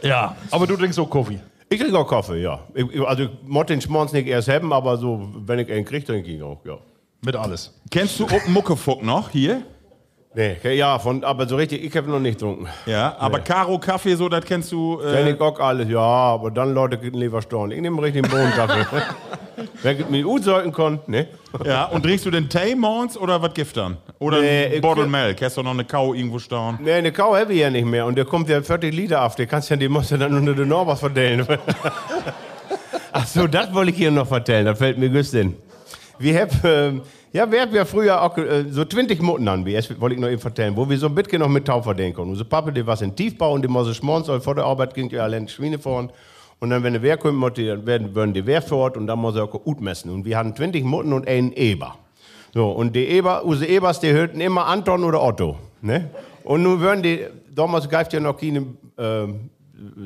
Ja, aber du trinkst auch Kaffee. Ich kriege auch Kaffee, ja. Ich, also ich muss den Schmonz nicht erst haben, aber so, wenn ich einen kriege, trinke ich ihn auch, ja. Mit alles. Kennst du auch Muckefuck noch hier? Nee, ja, von, aber so richtig, ich habe noch nicht getrunken. Ja, aber Karo Kaffee, so, das kennst du. Kenn Äh, ich auch alles, ja, aber dann Leute kriegen lieber Storn. Ich nehme richtig Bohnenkaffee. Wer mit gut sollten kann, ne? ja, und trinkst du den Tee morgens oder was gibt dann? Oder Nee, Bottle Milk? Hast du noch eine Kau irgendwo stehen? Nee, eine Kau habe ich ja nicht mehr. Und der kommt ja 40 Liter auf. Der kannst ja, die musst du dann unter den Norbert verteilen. Ach so, das wollte ich hier noch vertellen. Das fällt mir gut in. Wir haben, ähm, ja, wir haben ja früher auch äh, so 20 Mutten an, wie wollte ich noch eben vertellen, wo wir so ein bisschen noch mit Tau verdienen konnten. Unser Papa, der war in Tiefbau und die musste schmorns, weil vor der Arbeit ging ja allein Schweine fahren. Und dann, wenn der Wehr kommt, dann werden, werden die Wehr fort und dann muss er auch gut messen. Und wir hatten 20 Mutten und einen Eber. So, und die Eber, unsere Ebers, die hörten immer Anton oder Otto. Ne? Und nun würden die, damals gab ja noch keine äh,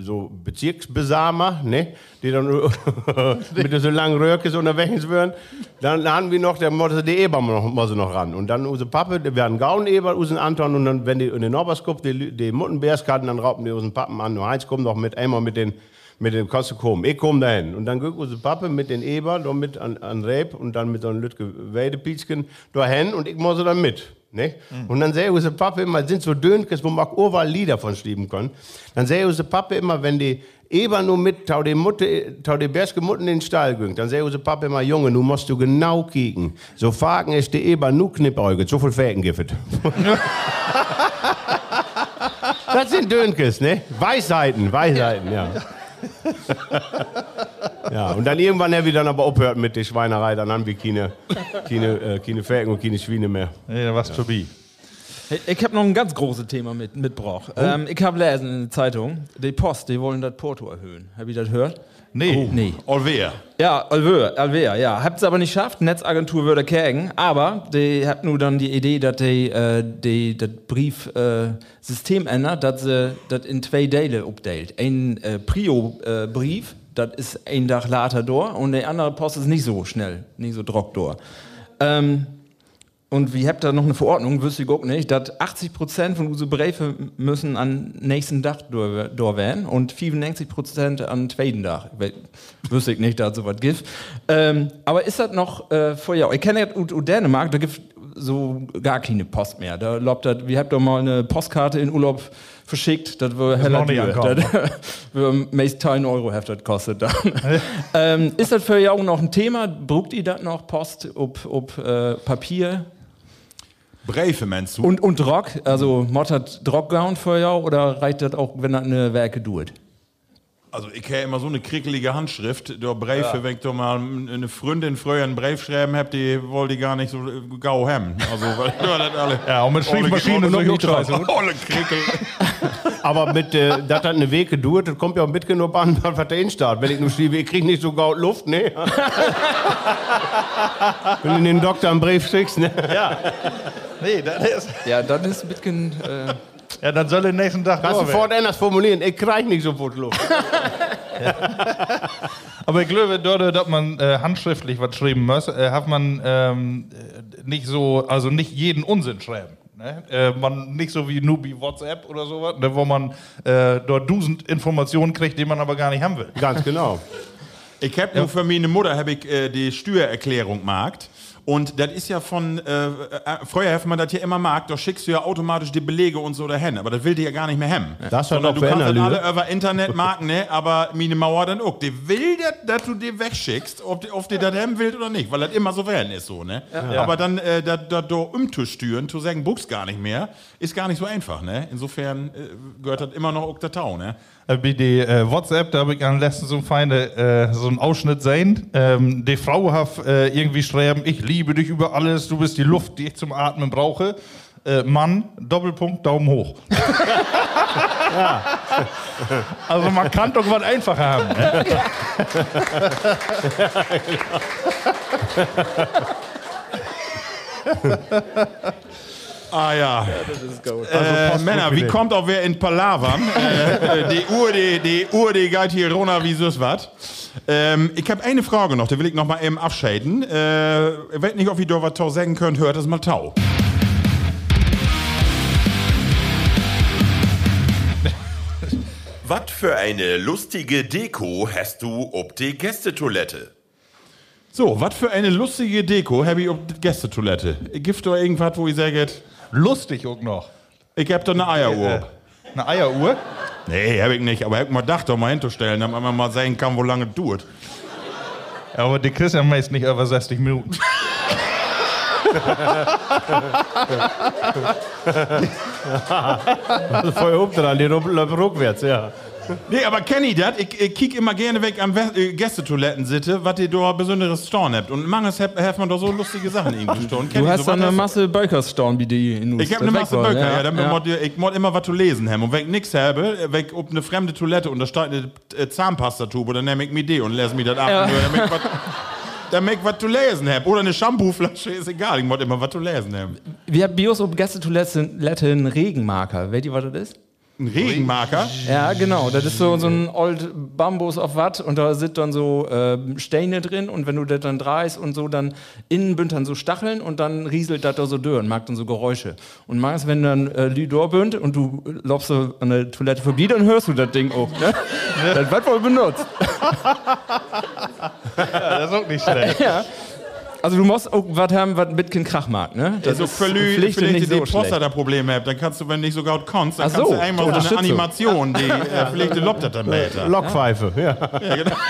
so Bezirksbesamer, ne? die dann mit so langen Röhrkes unterwegs wären. Dann haben wir noch, der musste die Eber noch, muss noch ran. Und dann unsere Pappe, die werden Gauneber, usen Anton, und dann, wenn die in den Norbers die, die Muttenbärs hatten, dann rauben die unseren Pappen an. Nur eins kommt noch mit, einmal mit den, mit den Kosten kommen. Ich komme dahin. Und dann geht unsere Pappe mit den Eber, da mit an, an Reb und dann mit so einem Lütke Weidepiezchen dahin und ich muss dann mit. Ne? Und dann sähe unsere Pappe immer, sind so Dönkes, wo man auch überall Lieder von schreiben kann. Dann sähe unsere Pappe immer, wenn die Eber nur mit, tau die Mutter, tau die Berske Mutter in den Stall ging, dann sähe unsere Pappe immer, Junge, nu musst du genau kicken. So fagen ist die Eber nu Knippauge, so viel Fägen gibt. das sind Dönkes, ne? Weisheiten, Weisheiten, ja. ja, und dann irgendwann habe ich dann aber aufgehört mit der Schweinerei, dann haben wir keine, keine, äh, keine Fägen und keine Schweine mehr. Nee, da war's vorbei. Hey, Ich habe noch ein ganz großes Thema mit, mitgebracht. Oh. Ähm, ich habe lesen in der Zeitung, die Post, die wollen das Porto erhöhen. Habt ihr das gehört? Nee. Nee. Olvea. Ja, Alvea, Alvea, ja. Habt es aber nicht geschafft, Netzagentur würde kägen, aber die habt nur dann die Idee, dass die, äh, die das Briefsystem äh, System ändert, dass sie das in zwei Teile update. Ein äh, Prio-Brief, das ist ein Tag later da und der andere Post ist nicht so schnell, nicht so drock da. Ähm, und wir habt da noch eine Verordnung, wüsste ich auch nicht, dass 80% von unseren Briefe müssen am nächsten Tag durch werden und 95% am zweiten Tag. We- Wüsste ich nicht, dass es sowas gibt. Ähm, aber ist das noch äh, vorher? Ich kenne ja aus Dänemark, da gibt so gar keine Post mehr. Da lobt das, wir habt doch mal eine Postkarte in Urlaub verschickt, das war heller wir meist 10 Euro hat das kostet dann. ähm, ist das für ihr auch noch ein Thema? Brugt ihr das noch Post ob, ob äh, Papier? Briefe, meinst du? Und, und Drock, also mottert Drock gehauen für ja oder reicht das auch, wenn das eine Werke tut? Also ich habe immer so eine kriegelige Handschrift, der Briefe, wenn ich da mal eine Freundin früher einen Brief schreiben hab, die wollte ich gar nicht so gau haben. Also, weil ja, das alle... Ja, und mit Schriftmaschine ist auch scheiße. Alle Kriekel. Aber mit, äh, dass das eine Wege dauert, das kommt ja auch mit genug an, was der Innenstaat. Wenn ich nur schreibe, ich krieg nicht so gaut Luft, ne? Wenn du den Doktor einen Brief schickst, ne? Nee, das ist. Ja, dann ist ein bisschen. Äh, Ja, dann soll den nächsten Tag Kannst du sofort anders formulieren, ich krieg nicht sofort Luft. Aber ich glaube, dort, dass man äh, handschriftlich was schreiben muss, äh, hat man ähm, äh, nicht so, also nicht jeden Unsinn schreiben. Ne? Äh, man nicht so wie nur wie WhatsApp oder sowas, ne, wo man äh, dort dusend Informationen kriegt, die man aber gar nicht haben will. Ganz genau. Ich hab nur für meine Mutter hab ich äh, die Steuererklärung markt. Und das ist ja von, äh, äh, früher hat man das ja immer markt, da schickst du ja automatisch die Belege und so dahin. Aber das will die ja gar nicht mehr haben. Das hat auch du kannst das alle über Internet marken, ne? aber meine Mauer dann auch. Die will, das, dass du die wegschickst, ob die, ob die das haben will oder nicht, weil das immer so werden ist so, ne? Aber dann äh, da, da, da umzustüren, zu sagen, buchst gar nicht mehr, ist gar nicht so einfach, ne? Insofern äh, gehört das immer noch auch der Tau, ne? Äh, Bei die äh, WhatsApp, da habe ich am letzten so ein feine, äh, so einen Ausschnitt sehen. Ähm, die Frau hat äh, irgendwie schreiben, ich liebe dich über alles, du bist die Luft, die ich zum Atmen brauche. Äh, Mann, Doppelpunkt, Daumen hoch. Also man kann doch was einfacher haben. Ne? Ah ja. Also Äh, Männer, wie kommt auch wer in Palavern? äh, die Uhr, die, die Uhr, die geht hier runter wie süß was. Ähm, ich habe eine Frage noch, die will ich noch mal eben abschalten. Äh, ich weiß nicht, ob ihr da was tau sagen könnt, hört es mal tau. Was für eine lustige Deko hast du ob die Gästetoilette? So, was für eine lustige Deko habe ich auf die Gästetoilette. Gibt da irgendwas, wo ihr sagt, Lustig auch noch. ich hab da eine Eieruhr. Äh, eine Eieruhr? Nee, hab ich nicht, aber ich hab mal gedacht, da mal hinzustellen, damit man mal sehen kann, wo lange es dauert. Aber die kriegst ja meist nicht über 60 Minuten. Voll hoch dran, die läuft rückwärts, ja. Nee, aber kenn ich das? Ich, ich kick immer gerne weg am We- äh, Gästetoiletten sitte, was ihr da besonderes Storn habt. Und manches hat, hat man da so lustige Sachen irgendwie storn. Kenn du hast so dann eine Masse Böckerstorn wie die in Ich hab eine Masse Böcker, ja. dann Mod, ich muss immer was zu lesen haben. Und wenn ich nix habe, ich auf eine fremde Toilette und da steht eine äh, Zahnpastatube, dann nehme ich mir die und lese mir das ab. Ja. Damit ich was- zu lesen habe. Oder eine Shampooflasche, ist egal. Ich muss immer was zu lesen haben. Wir haben Bios ob Gästetoilette einen Regenmarker. Wisst ihr, was das ist? Ein Regenmarker? Ja, genau. Das ist so, so ein Old Bambus auf Watt und da sind dann so äh, Steine drin und wenn du das dann drehst und so, dann innen bünd dann so Stacheln und dann rieselt das da so durch und macht dann so Geräusche. Und meist, wenn dann äh, Lüdor bünd und du läufst so an der Toilette vorbei, dann hörst du das Ding auch. Ne? das wird wohl benutzt. Das ist auch nicht schlecht. ja. Also du musst auch was haben, was mit kein Krach mag, ne? Das ist völlig, Pflicht vielleicht nicht die so schlecht. Prostata-Probleme habt, dann kannst du, wenn du nicht so gut kannst, dann Ach kannst so, du einmal so eine Unterstützung. Animation, die äh, vielleicht die Lobt dann weiter. Lokpfeife, ja. Ja, genau.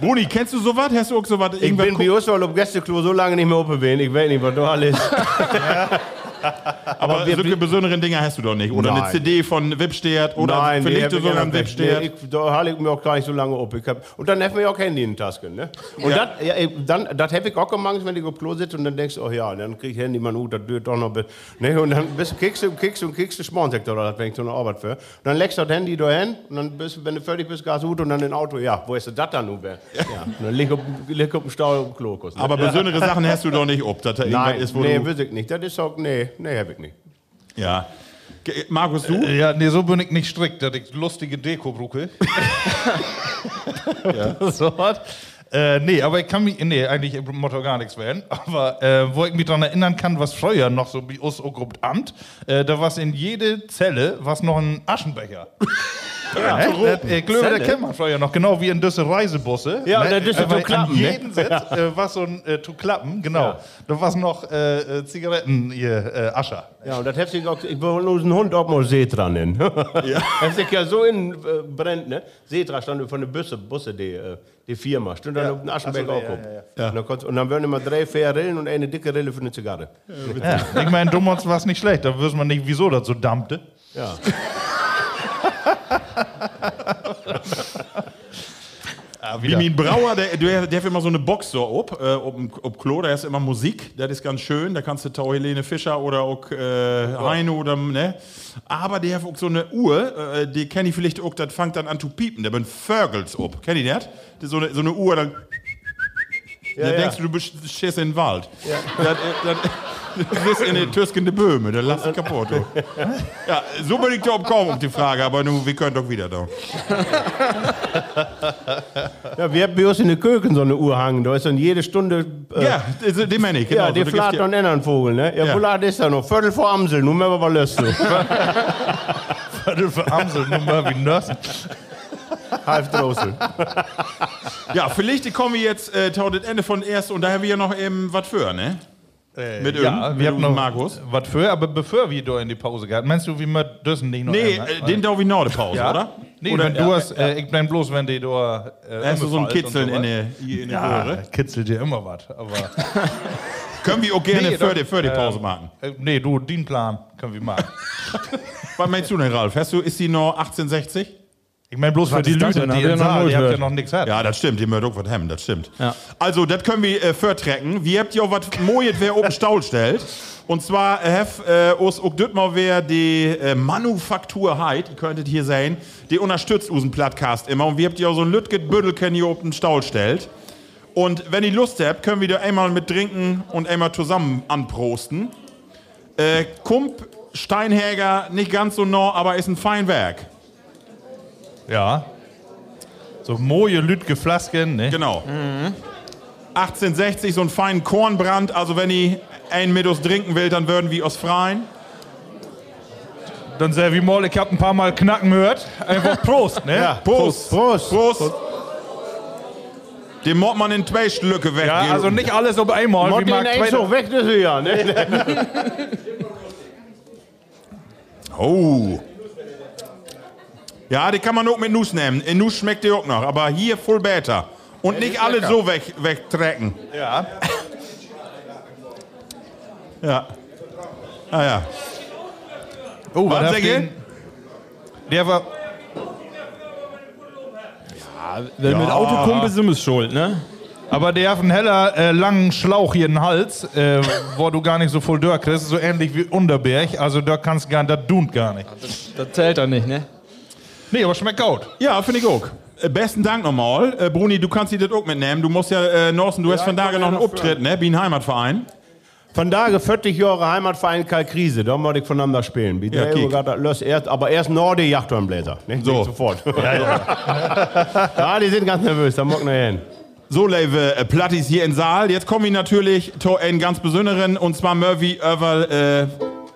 Bruni, kennst du sowas? Hast du auch sowas? Ich bin bei uns auf Gästeklo so lange nicht mehr oben bin. Ich weiß nicht, was da alles. aber wir- solche besonderen Dinger hast du doch nicht. Oder eine Nein. CD von Wipstedt oder Nein, du ich sogar nicht. Wipstedt. Nee, ich, da halte ich mir auch gar nicht so lange auf. Ich hab, und dann habe ich auch Handy in den Tasken. Ne? Und Ja. das, ja, ich- dann, das habe ich auch gemacht, wenn ich auf Klo sitze und dann denkst du, oh ja, dann krieg ich Handy, man, uh, das tut doch noch. be- Ne? Und dann bist, kickst du, kickst du und kickst du Schmornsektor, das fängt so eine Arbeit für. Und dann legst du das Handy da hin und dann bist du, wenn du fertig bist, Gas gut und dann in Auto, ja, wo ist denn das dann nun? Ja. Und dann leg auf, leg auf dem Stau im Klo. Ne? Aber besondere Sachen hast du doch nicht ob, dass da irgendwas Nein, ist, wo nee, du... weiß ich nicht. Das ist auch, nee, nee, habe ich nicht. Ja. Markus, du? Ja, nee, so bin ich nicht strikt, dass ich lustige Deko bruche. ja. So was. Äh, nee, aber ich kann mich, nee, eigentlich im Motto gar nichts werden. Aber äh, wo ich mich daran erinnern kann, was früher noch so bei uns Amt, äh, da war in jede Zelle was noch ein Aschenbecher. Ja, das, äh, ich glaube, Zelle? das kennt man früher noch, genau wie in diese Reisebusse. Ja, und ist ja Aber zu klappen, ne? jedem Sitz äh, war so ein äh, zu klappen, genau. Ja. Da war noch äh, äh, Zigaretten, hier, äh, Ascher. Ja, und das hat sich auch, ich will nur einen Hund auch mal Setra nennen. Ja. Das sich ja so in äh, brennt, ne? Setra stand von der Busse, Busse die, äh, die Firma. Stand dann auf dem Aschenberg so, auch ja, auf. ja, Und, und dann werden immer drei fair Rillen und eine dicke Rille für eine Zigarre. Ja. Ich meine, damals war es nicht schlecht, da wüsste man nicht, wieso das so dampfte. Ja. Wie mein Brauer, der, der, der hat immer so eine Box so ob, äh, ob, ob Klo, da ist immer Musik, das ist ganz schön, da kannst du Tau Helene Fischer oder auch äh, Heino oder, ne? Aber der hat auch so eine Uhr, äh, die kenne ich vielleicht auch, das fängt dann an zu piepen, der bin Vögels ob. Kennt ihr das? So eine, so eine Uhr, dann, da ja. denkst du, du bist stehst in den Wald. Das, äh, das, du bist in den türskende Böhme, dann lass dich kaputt. Du. Ja, so bin ich da kommen auf die Frage, aber nun, wir können doch wieder da. ja, wir haben bei uns in der Köken so eine Uhr hangen. Da ist dann jede Stunde. Äh, Ja, das- den meine ich, genau. ja, so, die da gibt's flaht ja- dann anderen Vogel, ne? Ja, Ja. ist er noch? Viertel vor Amsel, nun mal was löst du. Viertel für Amsel, nur mal wie Nörsen. Halb draußen. Ja, vielleicht kommen wir jetzt äh, tau das Ende von erst und da haben wir ja noch eben was für, ne? Mit Ja, wir haben noch Markus. was für, aber bevor wir da in die Pause gehen, meinst du, wie wir dürfen nicht noch Nee, ändern? äh, den da wie noch eine Pause, ja? oder? Nee, oder wenn du hast, äh, ich bleib bloß, wenn die da. Äh, hast du so ein Kitzeln in in der Ja, Röhre? kitzelt dir immer was. Aber Können wir auch gerne Nee, für, die, für die Pause ähm, machen. äh, nee, du, den Plan können wir machen. Was meinst du denn, Ralf? Hast du, ist die noch 1860? Ich meine bloß für die Leute, die in noch die habt ja noch nichts hat. Ja, das stimmt, die mögt auch was haben, das stimmt. Ja. Also, das können wir äh, vertrecken. Wir habt ja auch was Mojet, wer oben Staul stellt. Und zwar äh, hef, äh, uns auch das mal wer die äh, Manufaktur heit, ihr könntet hier sehen, die unterstützt unseren Podcast immer. Und wir habt ja auch so ein Lütget Büddelken hier oben Staul stellt. Und wenn ihr Lust habt, können wir da einmal mit trinken und einmal zusammen anprosten. Äh, Kump Steinhäger, nicht ganz so nah, aber ist ein Feinwerk. Ja. So moje Lütge Flasken, ne? Genau. 1860, so einen feinen Kornbrand. Also, wenn ihr einen mit uns trinken will, dann würden wir uns freien. Dann sehr wie mal, ich hab ein paar Mal knacken gehört. Einfach Prost, ne? Ja, Prost. Prost. Prost. Den muss man in zwei Stücke weg. Ja, also nicht alles auf einmal. Mott wie den Mark eins Twain- weg, das ist ja, ne? Oh. Ja, die kann man auch mit Nuss nehmen. In Nuss schmeckt die auch noch, aber hier voll besser. Und nicht alle so weg, wegtrecken. Ja. Ja. Ah ja. Oh, Was sag ihr? Der war. Wenn mit Auto kommt, bist du mit schuld, ne? Aber der hat einen heller äh, langen Schlauch hier in den Hals, äh, wo du gar nicht so voll Dörr kriegst, so ähnlich wie Unterberg. Also da kannst du gar das gar nicht. Das zählt dann nicht, ne? Nee, aber schmeckt gut. Ja, finde ich auch. Äh, besten Dank nochmal. Äh, Bruni, du kannst dir das auch mitnehmen. Du musst ja, äh, Norsen, du hast von ich komm noch einen noch Auftritt, ne? Wie ein Heimatverein. Von daher 40 Jahre Heimatverein Kalkrise, da wollte ich voneinander spielen. Wie Ja, der kiek. Löst erst, aber erst Norde Jachthornbläser. Ne? So. Nicht sofort. Ja, ja. die sind ganz nervös, da mag ich hin. So, liebe äh, Plattis hier in Saal. Jetzt komme ich natürlich zu einem ganz besonderen, und zwar Murphy über, äh,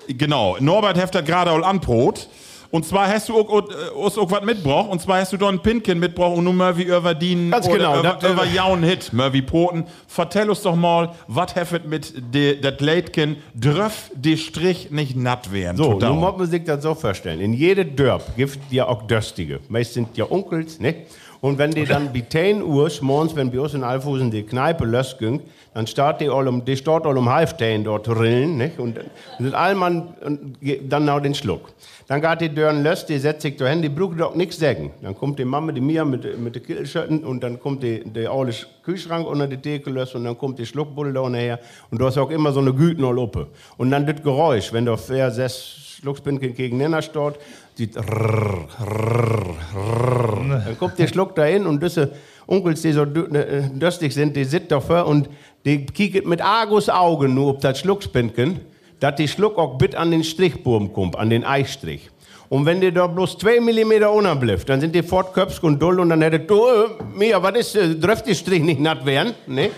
genau, Norbert heftet gerade all anbrot. Und zwar hast du auch, auch, äh, auch, was mitgebracht. Und zwar hast du Don Pinken mitgebracht und nur Murphy über Ganz genau, über, über jauen Hit, Murphy Poten. Vertell uns doch mal, was heftet mit de, dat Leitken, dröff die Strich nicht natt werden. So, nun muss man sich das so vorstellen. In jede Dörp gibt ja auch Döstige. Meist sind ja Onkels, ne? Und wenn die dann 10 Uhr morgens, wenn bei uns in Alfusen die Kneipe lösging, dann steht die all um, die steht all um halb 10 dort rillen, ne? Und sind allmann und dann noch den Schluck. Dann geht die Dörren löst, die setzt sich dahin, die braucht doch nichts sagen. Dann kommt die Mama, die Mia mit, mit den Kittelschötten und dann kommt die, der aule Kühlschrank unter die Theke löst und dann kommt die Schluckbulle da nachher. Und du hast auch immer so eine Güten all oppe. Und dann das Geräusch, wenn du wer sechs Schluckspinken gegeneinander steht, sieht rrrr, rrrr, rrrr. Dann kommt der Schluck dahin und diese Onkels, die so dü- äh, döstig sind, die sitzen dafür und die kicken mit Argus Augen nur auf das Schluckspinken, dass die Schluck auch bit an den Strichburm kommt, an den Eichstrich. Und wenn die da bloß zwei Millimeter unterblifft, dann sind die fortköpfig und dull und dann hättet du, äh, Mia, was ist, äh, dürft die Strich nicht natt werden? Ne?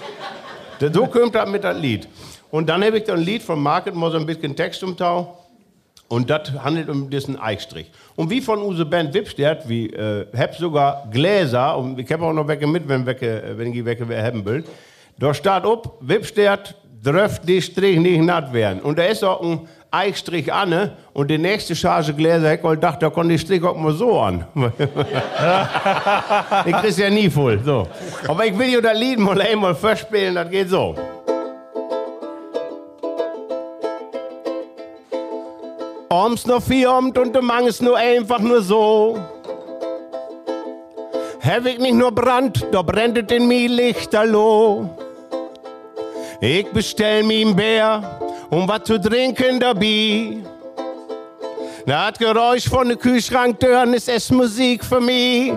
Da- So kommt das mit das Lied. Und dann habe ich da ein Lied vom Market, mal so ein bisschen Text umtau. Und das handelt um diesen Eichstrich. Und wie von unserer Band Wipstert, wie äh, hab sogar Gläser, und ich habe auch noch welche mit, wenn, welche, äh, wenn ich welche haben will. Da steht ob, Wipstert dürft die Strich nicht natt werden. Und da ist auch ein Eichstrich an, ne? und die nächste Charge Gläser, ich wollte dachte, da kommt die Strich auch mal so an. ich krieg's ja nie voll. So. Aber ich will ja das Lied mal einmal verspielen, das geht so. Abends noch vierabend und der Mang ist nur einfach nur so. Hab ich nicht nur Brand, da brennt in mir Lichterloh. Ich bestell mir ein Bär und was zu trinken dabei. Das Geräusch von der Kühlschranktüren ist es Musik für mich.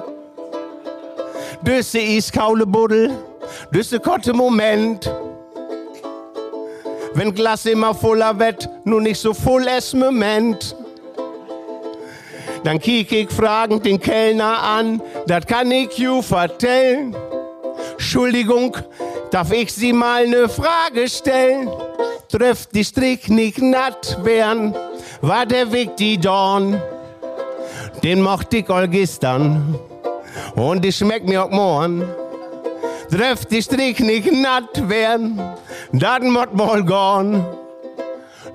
Düsse iskaule Buddel, düsse kotte Moment. Wenn Glas immer voller wird, nur nicht so voll es Moment. Dann kiek ich fragend den Kellner an, das kann ich you vertellen. Entschuldigung, darf ich Sie mal ne Frage stellen? Trifft die Strick nicht natt werden, war der Weg die Dorn. Den mocht ich all gestern und die schmeckt mir auch morgen. Trifft die Strick nicht natt werden, dann mott mal gorn.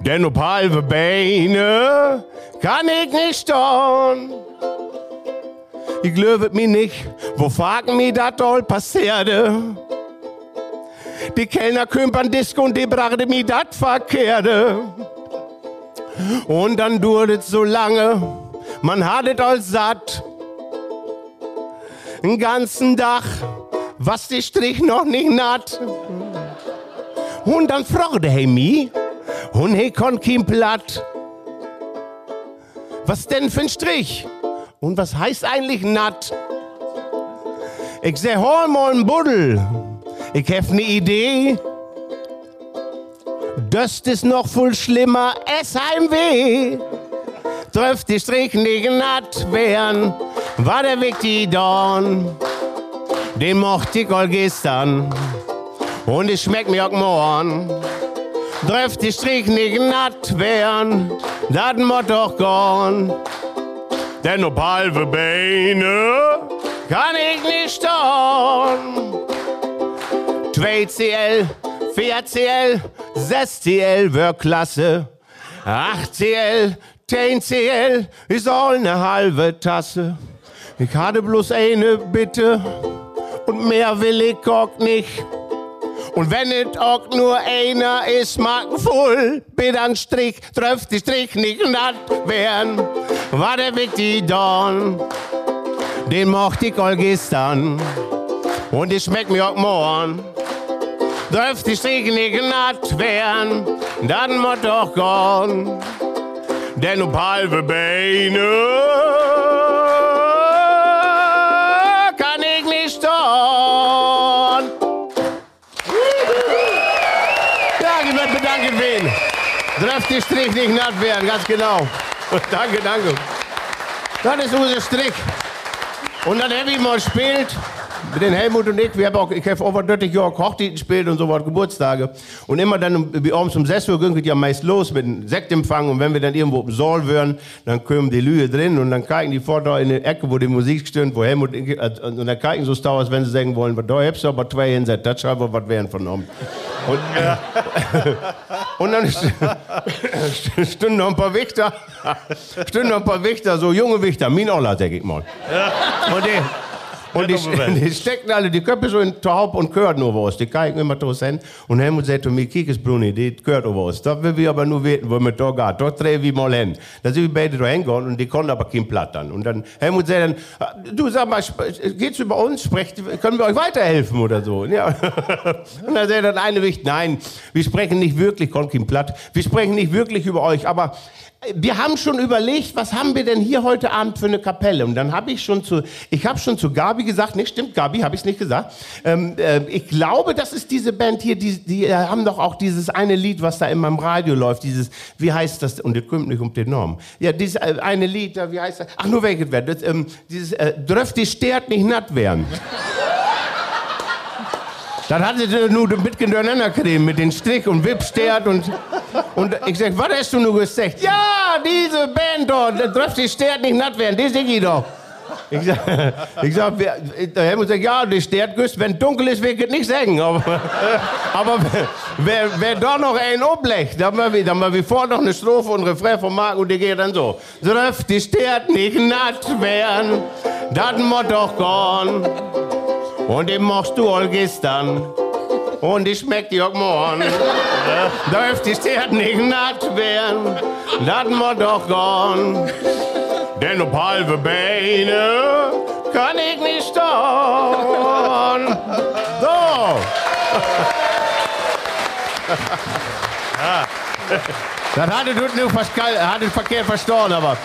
Denn ob halbe Beine kann ich nicht stehen. Ich löwet mi nicht, wo fragen mi dat all passierte. Die Kellner kümpern Disco und die brachte mi dat verkehrte. Und dann duret so lange, man hat et all satt. Den ganzen Dach, was die Strich noch nicht natt. Und dann fragte he mi, und he kon kein Platt. Was denn für ein Strich? Und was heißt eigentlich natt? Ich seh, hol mal einen Buddel. Ich hef ne Idee. Das ist noch voll schlimmer, es Heimweh. Trifft die Strich nicht natt werden, war der Weg die Dorn. Den mocht ich all gestern und es schmeckt mir auch morgen. Trifft die Strich nicht natt werden, dat mott doch gorn. Denn ob halbe Beine kann ich nicht stehen. 2CL, 4CL, 6CL wär klasse. 8CL, 10CL ist all ne halbe Tasse. Ich hatte bloß eine Bitte und mehr will ich auch nicht. Und wenn es auch nur einer ist, mag voll, bitte ein Strich, trifft die Strich nicht natt werden. War der die Dorn, den mochte ich all gestern. Und die schmeckt mir auch morgen. Trifft die Strich nicht natt werden, dann muss doch gone. Denn ob halbe Beine die Strich nicht natt werden, ganz genau. danke, danke. Das ist unser Strick. Und dann habe ich mal gespielt mit den Helmut und ich, wir haben auch, ich habe over 30 Jahre Kochdienst gespielt und so was, Geburtstage. Und immer dann wie abends um 6 Uhr ging es ja meist los mit dem Sektempfang. Und wenn wir dann irgendwo im Saal wären, dann kommen die Lüge drin und dann kicken die vor da in die Ecke, wo die Musik stimmt, wo Helmut, und ich- äh, und dann kicken so Stauers, wenn sie sagen wollen, da hebst du aber zwei hinsetzt, das schreiben wir was werden von uns. Und, und dann st stünden noch ein paar Wichter, stünden noch ein paar Wichter, so junge Wichter, min Olla, sag ich mal. Und die, und die, die steckten alle die Köpfe so in Taub und gehört nur was. Die kicken immer draus hin. Und Helmut sagt zu mir, kiek es Bruni, die gehört auch was. Da will wir aber nur wissen, wo wir da geht. Da drehen wir mal hin. Da sind wir beide da hingegangen und die konnten aber kein Platt dann. Und dann Helmut sagt dann, "Ah, du sag mal, sp- geht's über uns? Sprecht, können wir euch weiterhelfen oder so? Ja. Und dann sagt dann eine Wicht, nein, wir sprechen nicht wirklich, kommt kein Platt. Wir sprechen nicht wirklich über euch, aber wir haben schon überlegt, was haben wir denn hier heute Abend für eine Kapelle? Und dann habe ich schon zu, ich habe schon zu Gabi gesagt, nee, stimmt, Gabi, habe ich es nicht gesagt. Ähm, äh, ich glaube, das ist diese Band hier, die, die äh, haben doch auch dieses eine Lied, was da immer im Radio läuft, dieses, wie heißt das? Und das kommt nicht um den Namen. Ja, dieses äh, eine Lied, wie heißt das? Ach, nur welches das? Ähm, dieses, äh, dürft die Stert nicht natt werden. Dann hat sie nur ein bisschen mit den Strick und Wippstert und, und ich sag, was hast du nur gesagt? Ja, diese Band dort, da trifft die Stert nicht natt werden, die sing ich doch. Ich sag, ich sag, wer- der Helmut sagt, ja, die Stert küsst, wenn dunkel ist, ich es nicht sagen. Aber, aber wer, wer da noch einen umlegt, dann mal wir, dann mal wir vor noch eine Strophe und Refrain von Marc und die geht dann so. Trifft die Stert nicht natt werden, das muss doch gone. Und den machst du all gestern. Und die schmeckt dir auch morgen. Darf die Stert nicht natt werden, das muss doch gone. Denn auf halbe Beine kann ich nicht stehen. So. Das hatte du nur verskal- hatte verkehrt verstanden, aber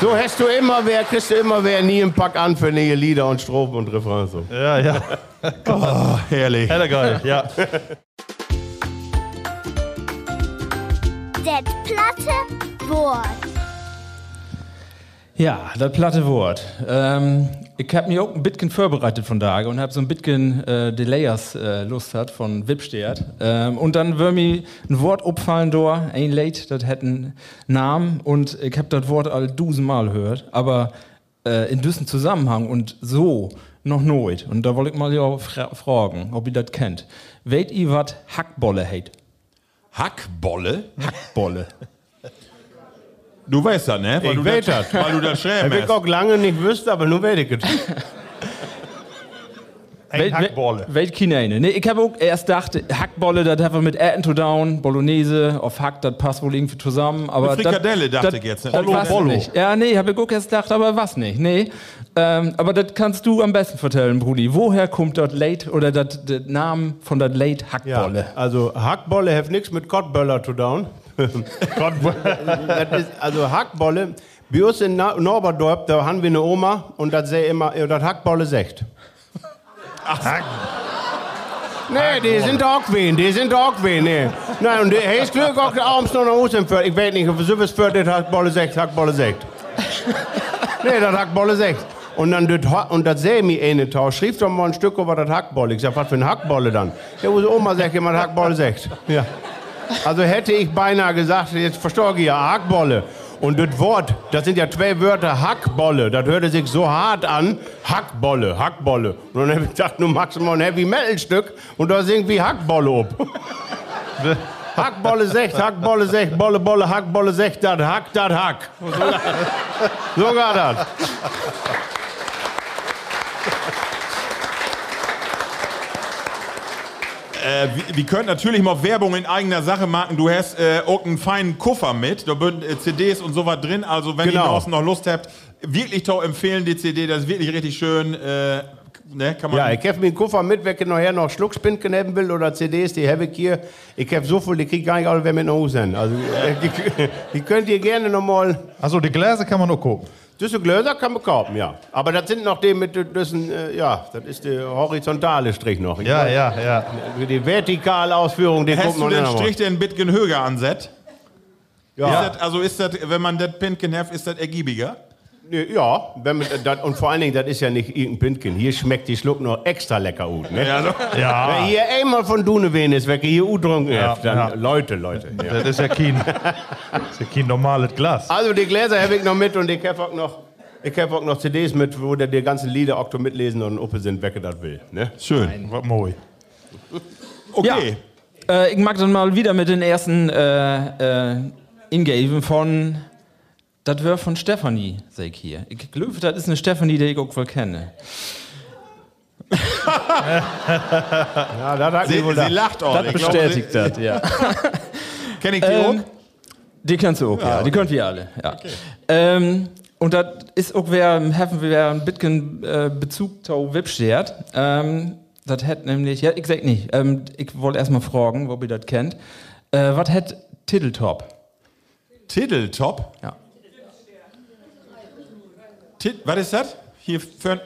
so hast du immer wer, kriegst du immer wer nie einen Pack an für neue Lieder und Strophen und Refrains. So. Ja, ja. Herrlich. Heller geil, ja. Det platte Wort. Ja, das platte Wort. Ähm, ich habe mir auch ein bisschen vorbereitet von da und habe so ein bisschen äh, die Layers äh, Lust hat von Wipstert. Ähm, und dann würde mir ein Wort opfallen da, ein Late, das hätte einen Namen und ich habe das Wort all dusenmal gehört, aber äh, in diesem Zusammenhang und so noch nooit. Und da wollte ich mal ja fra fragen, ob ihr das kennt. Weht ihr, was Hackbolle heißt? Hackbolle? Hackbolle. Du weißt das, ne? Weil Ich du weiß das. Weil du das schreiben ich auch lange nicht wüsste, aber nur werde ich es. Hackbolle. Welt Kineine. Nee, ich habe auch erst gedacht, Hackbolle, das wir mit Atten to Down, Bolognese, auf Hack, das passt wohl irgendwie zusammen. Aber Mit Frikadelle das- dachte das- ich jetzt, ne? Das Bollo, nicht. Ja, nee, habe ich auch erst gedacht, aber was nicht. Nee. Ähm, aber das kannst du am besten vertellen, Brudi. Woher kommt das Late oder das der Name von das Late Hackbolle? Also Hackbolle hat nichts mit Kottböller zu tun. Das ist, also Hackbolle, bei uns in Norberdorp, da haben wir eine Oma und das sei immer, das Hackbolle sagt. Nee, die sind auch wen, die sind auch wen, nee. Nein, und der heißt Glück auch abends noch nach Hause. Ich weiß nicht, ob es führt, das Hackbolle sagt, Hackbolle sagt. Nee, das Hackbolle sagt. Und dann das, und das sähe mir eine Tau. Schrieb doch mal ein Stück über das Hackbolle. Ich sag, was für ein Hackbolle dann? Ja, unsere Oma sagt immer, das Hackbolle sagt. Ja. Also hätte ich beinahe gesagt, jetzt verstehe ich ja, Hackbolle. Und das Wort, das sind ja zwei Wörter, Hackbolle, das hörte sich so hart an. Hackbolle, Hackbolle. Und dann habe ich gedacht, du machst mal ein Heavy Metal Stück und da singt wie Hackbolle ob. Hackbolle secht, Hackbolle secht, Bolle, Bolle, Hackbolle secht, dat Hack, dat Hack. So geht das. Äh, wir, wir können natürlich mal Werbung in eigener Sache machen. Du hast äh, auch einen feinen Koffer mit. Da sind äh, CDs und sowas drin. Also, wenn Genau. ihr draußen noch Lust habt, wirklich toll empfehlen die CD. Das ist wirklich richtig schön. Äh, ne, kann man Ja, ich habe mir einen Koffer mit, wer nachher noch Schluckspinden haben will oder CDs, die habe ich hier. Ich habe so viel, die krieg gar nicht alle, wer mit nach Hause sind. Also, äh, die, die könnt ihr gerne nochmal. Also die Gläser kann man auch gucken. Diese Gläser kann man kaufen, ja. Aber das sind noch die mit diesen, äh, ja, das ist der horizontale Strich noch. Ich Ja, weiß, ja, ja. Die vertikale Ausführung, die Hast du man den. Strich, der ein bisschen höher ansetzt? Ja. Ist das, also ist das, wenn man das Pintchen hat, ist das ergiebiger? Ja, wenn man, das, und vor allen Dingen, das ist ja nicht irgendein Pintchen. Hier schmeckt die Schluck noch extra lecker gut. Ne? Ja, so. Wenn hier einmal von Dunewehen ist, weg hier getrunken Ja, habt, dann ja. Leute, Leute. Ja. Das ist ja kein, das ist ja kein normales Glas. Also die Gläser habe ich noch mit und ich habe auch noch, ich habe auch noch CDs mit, wo der die ganzen Lieder auch mitlesen und Uppe sind, wer das will. Ne? Schön. Was moi. Okay. Äh, ich mag dann mal wieder mit den ersten äh, äh, Ingeben von. Das wäre von Stefanie, sag ich hier. Ich glaube, das ist eine Stefanie, die ich auch wohl kenne. Ja, da hat Sie, sie lacht auch. Das bestätigt das, ja. Kenn ich die Ähm, auch? Die kennst du auch, ja. Die könnt wir alle, ja. Ähm, und das ist auch wer, haben wir ein bisschen äh, Bezug zu Webstert. Ähm, das hat nämlich, ja, ich sag nicht, ähm, ich wollte erstmal fragen, ob ihr das kennt. Äh, was hat Titeltop? Titeltop. Ja. Tit, was ist das? Hier für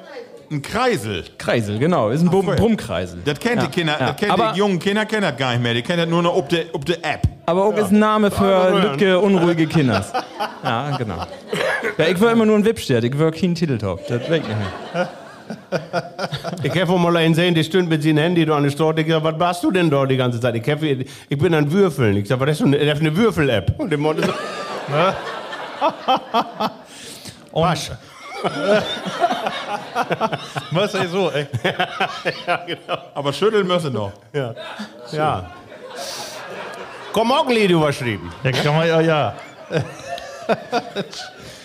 ein, Kreisel. Kreisel, genau, ist ein Bum voll. Brummkreisel. Das kennt Ja, die Kinder, ja. das kennt Aber- die jungen Kinder kennen das gar nicht mehr. Die kennen das nur noch ob der ob der App. Aber auch ist ein Name für Lütke unruhige Kinders. Ja, genau. Ja, ich war immer nur ein Wipstert, ich war kein Titeltop. Das weg nicht mehr. Ich habe mal einen sehen, der stünde mit seinem Handy da an der Straße. Ich sag, was warst du denn da die ganze Zeit? Ich, hab, ich bin an Würfeln. Ich sag, was ist das? Das ist eine Würfel-App. Und der Mann so, Und Ist so, ey? Aber schütteln müssen noch. ja. Komm, auch ein Lied überschrieben. Ja, kann man ja, ja.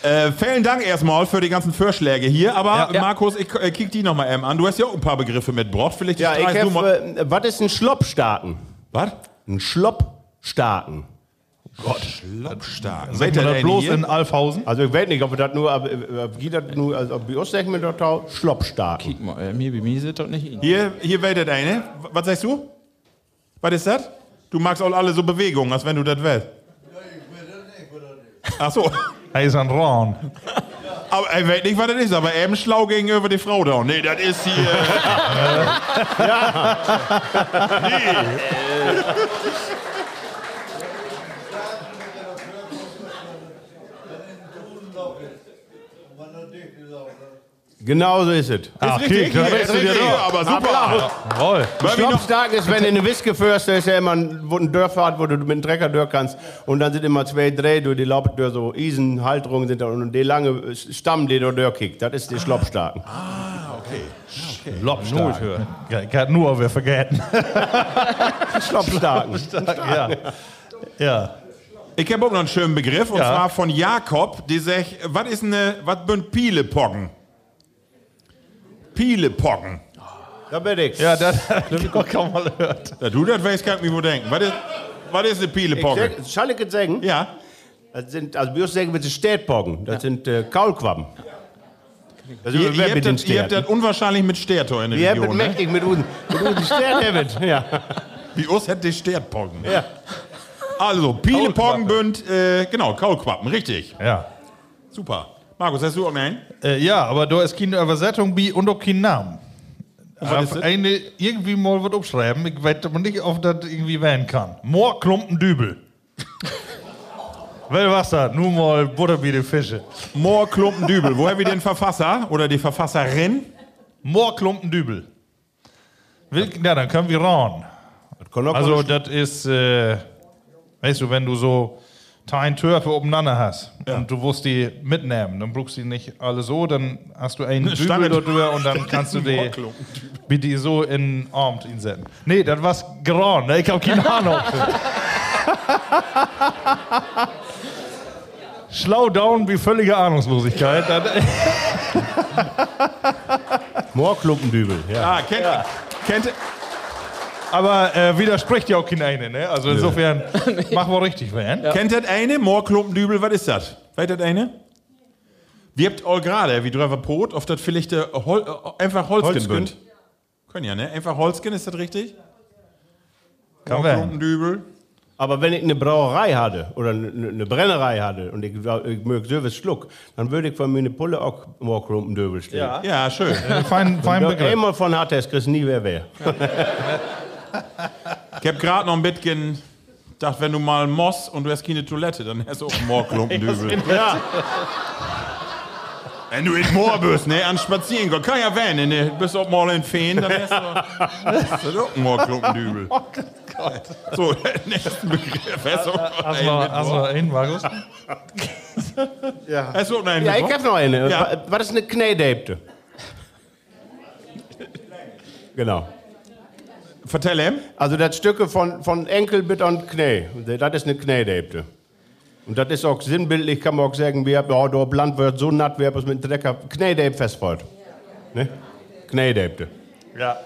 Äh, vielen Dank erstmal für die ganzen Vorschläge hier. Aber Ja. Markus, ich äh, kick die nochmal eben an. Du hast ja auch ein paar Begriffe mitgebracht. Vielleicht Ja, ich streichst du mal. äh, was ist ein Schloppstarken? Was? Ein Schloppstarken. Gott, Schlopstark. Sagt man das bloß in Alfhausen? Also ich weiß nicht, ob wir das nur, aber, äh, ob geht das nur, also ob wir uns sagen, mit der Tau, Schloppstarken. Guck mal, äh, mir, bei mir sind das nicht ihn. Hier, hier wählt das eine. Was sagst du? Was ist das? Du magst auch alle so Bewegungen, als wenn du das willst. Ach so. Er ist ein Rahn. Aber er weiß nicht, was das ist, aber eben schlau gegenüber die Frau da. Nee, das ist hier. Genau so ist es. Ach, Ist richtig, da ist bist du richtig, dir ja, da. aber super. Jawohl. Weil wir noch, Schloppstark ist, wenn du eine Wiske führst, da ist ja immer ein, wo ein Dörfer hat, wo du mit dem Trecker durch kannst. Und dann sind immer zwei Dreh durch die Laubtür, so Isenhalterungen sind da und die lange Stamm, die da durchkickt. Das ist die Schloppstarken. Lobstark. Ja, ich hatte nur, wir vergessen. Schloppstarken. ja. Ja. ich habe auch noch einen schönen Begriff, und Ja. zwar von Jakob, die sagt, was ist eine, was sind Pielepoggen? Pielepoggen. Da bin ich. Ja, das habe ich auch kaum mal gehört. Ja, du, das weißt, kann ich mir wohl denken. Was ist, was ist eine Ich Pielepogge? sag- Soll ich es sagen? Ja. Das sind, also wir sagen, wir sind Städtpoggen. Das sind äh, Kaulquappen. Das Ihr, sind ihr, wir habt das, ihr habt das unwahrscheinlich mit Stertor in der Wir haben Region. Ne? mächtig mit uns. Mit uns Städten, ja. Wie uns hätte Stertpoggen. ja. Also, Pielepoggen bünd, äh, genau, Kaulquappen, richtig. Ja. Super. Markus, hast du auch einen? Äh, ja, aber da ist keine Übersetzung bei und auch kein Name. was ist Aber das? eine irgendwie mal was aufschreiben. Ich weiß aber nicht, ob das irgendwie werden kann. Moorklumpendübel. Wel was das? Nur mal Butter wie die Fische. Moorklumpendübel. Woher wir den Verfasser oder die Verfasserin? Moorklumpendübel. Will, ja, dann können wir auch Also, das ist, äh, weißt du, wenn du so ein Törfe obeinander hast und du wirst die mitnehmen, dann brauchst du die nicht alle so, dann hast du einen Dübel dort und dann kannst du die, wie die so in den Arm insetzen. Nee, das war's geran, ne? ich hab keine Ahnung. Schlau down wie völlige Ahnungslosigkeit. Moorklumpendübel. Ja. Ah, kennt, kennt, aber äh, widerspricht ja auch kein eine, ne? Also insofern, mach mal richtig, Van. kennt das eine? Moorklumpendübel, was ist das? Weißt das eine? Wir habt all gerade, wie drüber Brot, auf das vielleicht äh, Hol, äh, einfach Holzgen Holzgen. bünd. Können ja, ne? Einfach Holzgen, ist das richtig? Kann. Moorklumpendübel. Aber wenn ich eine Brauerei hatte oder eine, Brennerei hatte und ich, ich möge Service Schluck, dann würde ich von mir eine Pulle auch Moorklumpendübel stehen. Ja, schön. Fein, fein Wenn du Begriff. einmal von hat, kriegst du nie wer wer. Ich hab gerade noch ein bisschen dachte, wenn du mal Moss und du hast keine Toilette, dann hast du auch einen Moorklumpendübel. Ja, Wenn du in Moor bist, ne, an Spazieren gehen, kann ja werden, ne, bist auch mal in Feen, dann hast du, auch einen Moorklumpendübel. Oh Gott. So, nächsten Begriff. Hast du auch noch einen du mit hast du Moor? einen, Markus? Hast du auch noch einen ja ich habe noch eine. Ja. Wa- Was ist eine Knädäbte? Genau. Vertell ihm. Also das Stücke von, von Enkel bis an Knie. Das ist eine Knädäbte. Und das ist auch sinnbildlich, kann man auch sagen, wie ja, der Land wird so natt, wie es mit dem Drecker Knädäb festfällt. Ne? Knädäbte. Ja.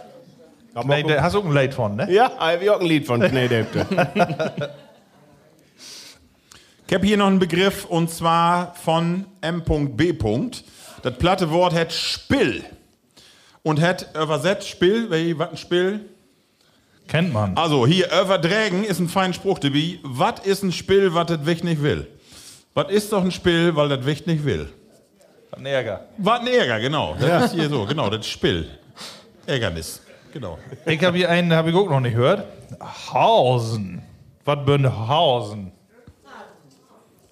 Da hast du auch ein Lied von, ne? Ja, ich habe auch ein Lied von Knädäbte. Ich habe hier noch einen Begriff und zwar von M.B. Das platte Wort hat Spill. Und hat übersetzt Spill, was ein Spill? Kennt man. Also hier, überdrägen ist ein feiner Spruch dabei. Was ist ein Spill, was das Wicht nicht will? Was ist doch ein Spill, weil das Wicht nicht will? Ein Ärger. Was ein Ärger, genau. Das ist hier so, genau, das ist Spill. Ärgernis, genau. Ich habe hier einen, habe ich auch noch nicht gehört. Hausen. Was bin Hausen?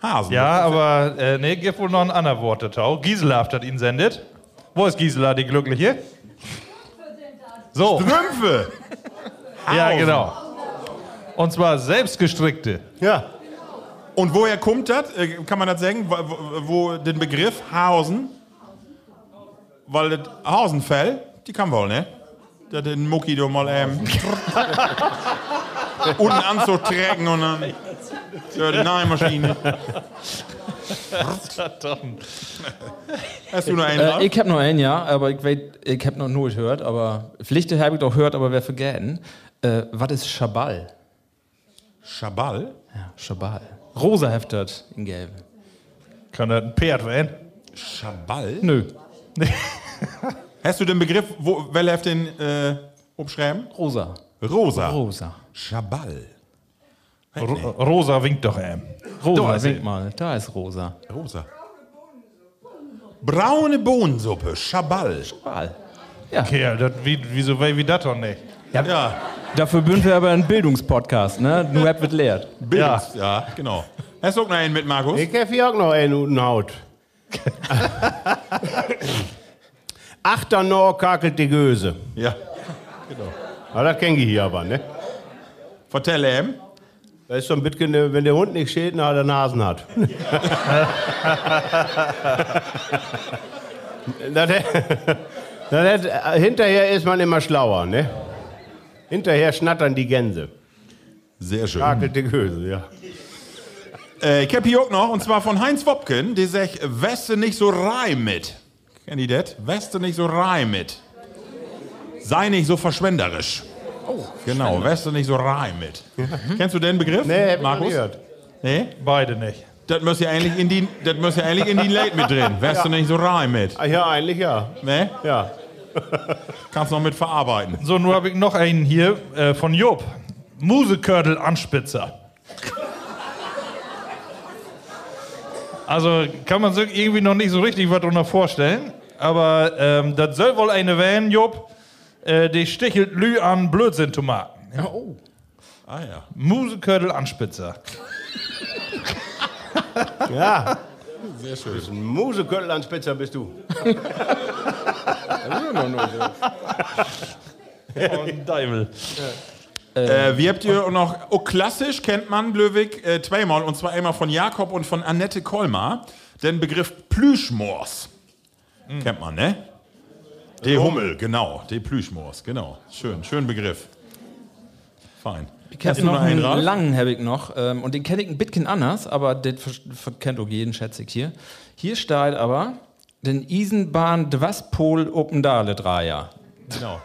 Hasen. Ja, aber äh, nee, gibt wohl noch ein anderes Wort dazu. Gisela hat das ihn sendet. Wo ist Gisela, die Glückliche? So, Strümpfe. ja genau. Und zwar selbstgestrickte. ja. Und woher kommt das? Äh, Kann man das sagen? Wo, wo, den Begriff Hausen? Weil das Hausenfell, die kann wohl, ne? Da den Mucki doch mal ähm, unten anzuträgen und dann ja, die Nähmaschine. Hast du noch einen? Äh, ich habe noch einen, ja, aber ich ich habe noch nur gehört, aber Pflichte habe ich doch gehört, aber wer vergessen. Äh, was ist Schabal? Schabal? Ja, Schabal. Rosa heftet in Gelb. Kann das ein Pferd werden? Schabal? Nö. Hast du den Begriff, wo, wer hat den äh, umschreiben? Rosa. Rosa. Rosa. Schabal. Ro Rosa winkt doch ähm. Rosa, Da ist wink sie. mal. Da ist Rosa. Rosa. Braune Bohnensuppe, Schabal. Schabal. Kerl, das, wie, wieso wie, wie das doch nicht? Ja, Dafür sind wir aber ein Bildungspodcast, ne? Nur habt wird lehrt. Bildungs ja. genau. Hast du auch noch einen mit, Markus? Ich habe hier auch noch einen guten Haut. Achter Nor kakelt die Göse. Ja. Aber das kennen die hier aber, ne? Vertell ihm. Das ist so ein bisschen, wenn der Hund nicht steht, na, der Nasen hat. das, das, äh, hinterher ist man immer schlauer, ne? Hinterher schnattern die Gänse. Sehr schön. Kakelt die Göse, ja. Äh, ich hab hier auch noch, und zwar von Heinz Wopken, der sagt, Weste nicht so reim mit. Kennt ihr das? Weste nicht so reim mit. Sei nicht so verschwenderisch. Oh, genau, Weste nicht so reim mit. Kennst du den Begriff? Nee, hab Markus? gehört. Nee? Beide nicht. Das muss ja eigentlich in die, das muss ja eigentlich in die Late mit drin. Weste nicht so reim mit. Ah, ja, eigentlich ja. Ne? Ja. Kannst noch mit verarbeiten. So, nun habe ich noch einen hier äh, von Job. Musekörtel Anspitzer. Also kann man sich irgendwie noch nicht so richtig was darunter vorstellen. Aber ähm, das soll wohl eine werden, Job. Äh, die stichelt Lü an Blödsinn-Tomaten. Ah ja. Musekörtel Anspitzer. Ja. Sehr schön. Bist ein Museköttel an Spitzer bist du. Deibel. Äh, wie habt ihr noch, oh klassisch kennt man Löwig äh, zweimal, und zwar einmal von Jakob und von Annette Kolmar, den Begriff Plüschmors. Kennt man, ne? Die Hummel, genau, die Plüschmors, genau. Schön, schön Begriff. Fein. Ich du noch einen, Ralf? langen, habe ich noch. Ähm, und den kenne ich ein bisschen anders, aber den kennt auch jeden, schätze ich hier. Hier steht aber den Isenbahn Dwaspol Opendale Dreier. Genau.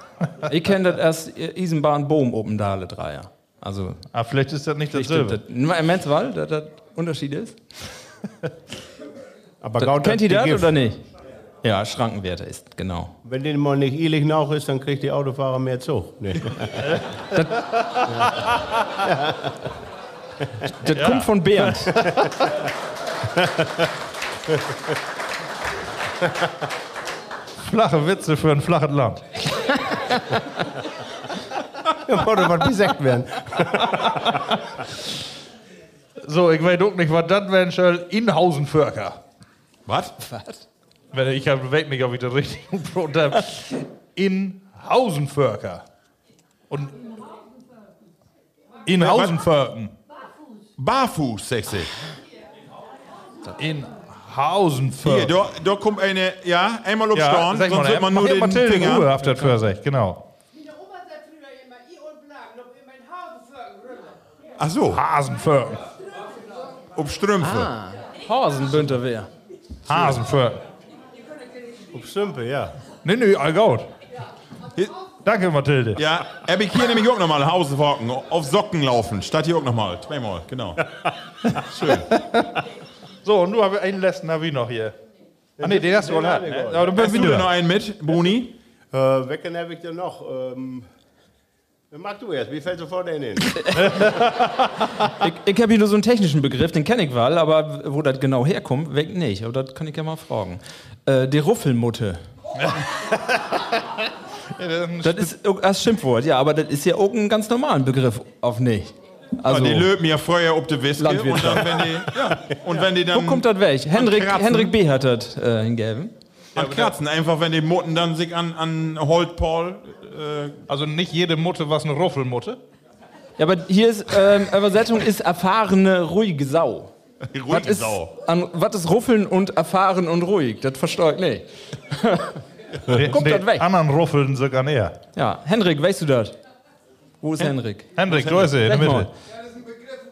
Ich kenne das als äh, Isenbahn Boom Opendale Dreier. Also, Ah, vielleicht ist das nicht dasselbe. das. Meinst du, weil dass das Unterschied ist? Aber Das, Gaut kennt ihr das oder nicht? Ja, Schrankenwerte ist, genau. Wenn den mal nicht ehrlich nach ist, dann kriegt die Autofahrer mehr Zug. Nee. Das kommt von Bernd. Flache Witze für ein flaches Land. Oder was besagt werden. So, ich weiß auch nicht, was das werden soll. Inhausenvölker. Was? Wenn Ich hab- weiß nicht, ob ich das richtig Brot habe. Inhausenvölker. Und Inhausenvölken. Barfuß, sexy. Hier, Inhausenvölken. da, da kommt eine, ja, einmal auf Ja, Storn, sonst mal, wird man nur den Mathilde in Ruhe Finger. auf das für sich, genau. In. Ach so, Hasenvölken. ob Strümpfe. Ah, Horsenbünter wer. Hasenvölken. Op Stumpe, ja. Nee, nee, all gut. Hier- Danke, Mathilde. Ja, hab ich hier nämlich auch nochmal Hauswalken, auf Socken laufen. Statt hier auch nochmal, zweimal, genau. Schön. So, und nur habe ich einen letzten habe ich noch hier. Ah, nee, den hast du. Ne? Aber dann bin Hast ich du denn noch wieder. einen mit, Boni? Äh, wecken heb ik er nog. Ähm, mach du erst, wie fällt sofort ein in? Ich, ich habe hier nur so einen technischen Begriff, den kenne ich wel, aber wo das genau herkommt, weg nicht. Aber das kann ich ja mal fragen. Äh, die Ruffelmutte. Das ist als Schimpfwort, ja, aber das ist ja auch ein ganz normalen Begriff auf nicht. Also, die löpen ja vorher ob die Whisky und dann, wenn die, ja, und wenn die wo dann kommt das weg? Henrik, kratzen. Henrik B. hat das äh, hingegeben. an kratzen, einfach wenn die Mutten dann sich an, an Holtpaul, äh, Also nicht jede Mutte was eine Ruffelmutte. Ja, aber hier ist, ähm, Übersetzung ist erfahrene, ruhige Sau. Was ruhige ist, Sau. an, was ist Ruffeln und erfahren und ruhig? Das verstehe ich nicht. Kommt die das weg? anderen ruffeln sogar näher. Ja, Henrik, weißt du das? Wo ist Henrik? Hendrik, du bist in der Mitte. mal. Das ist ein Begriff für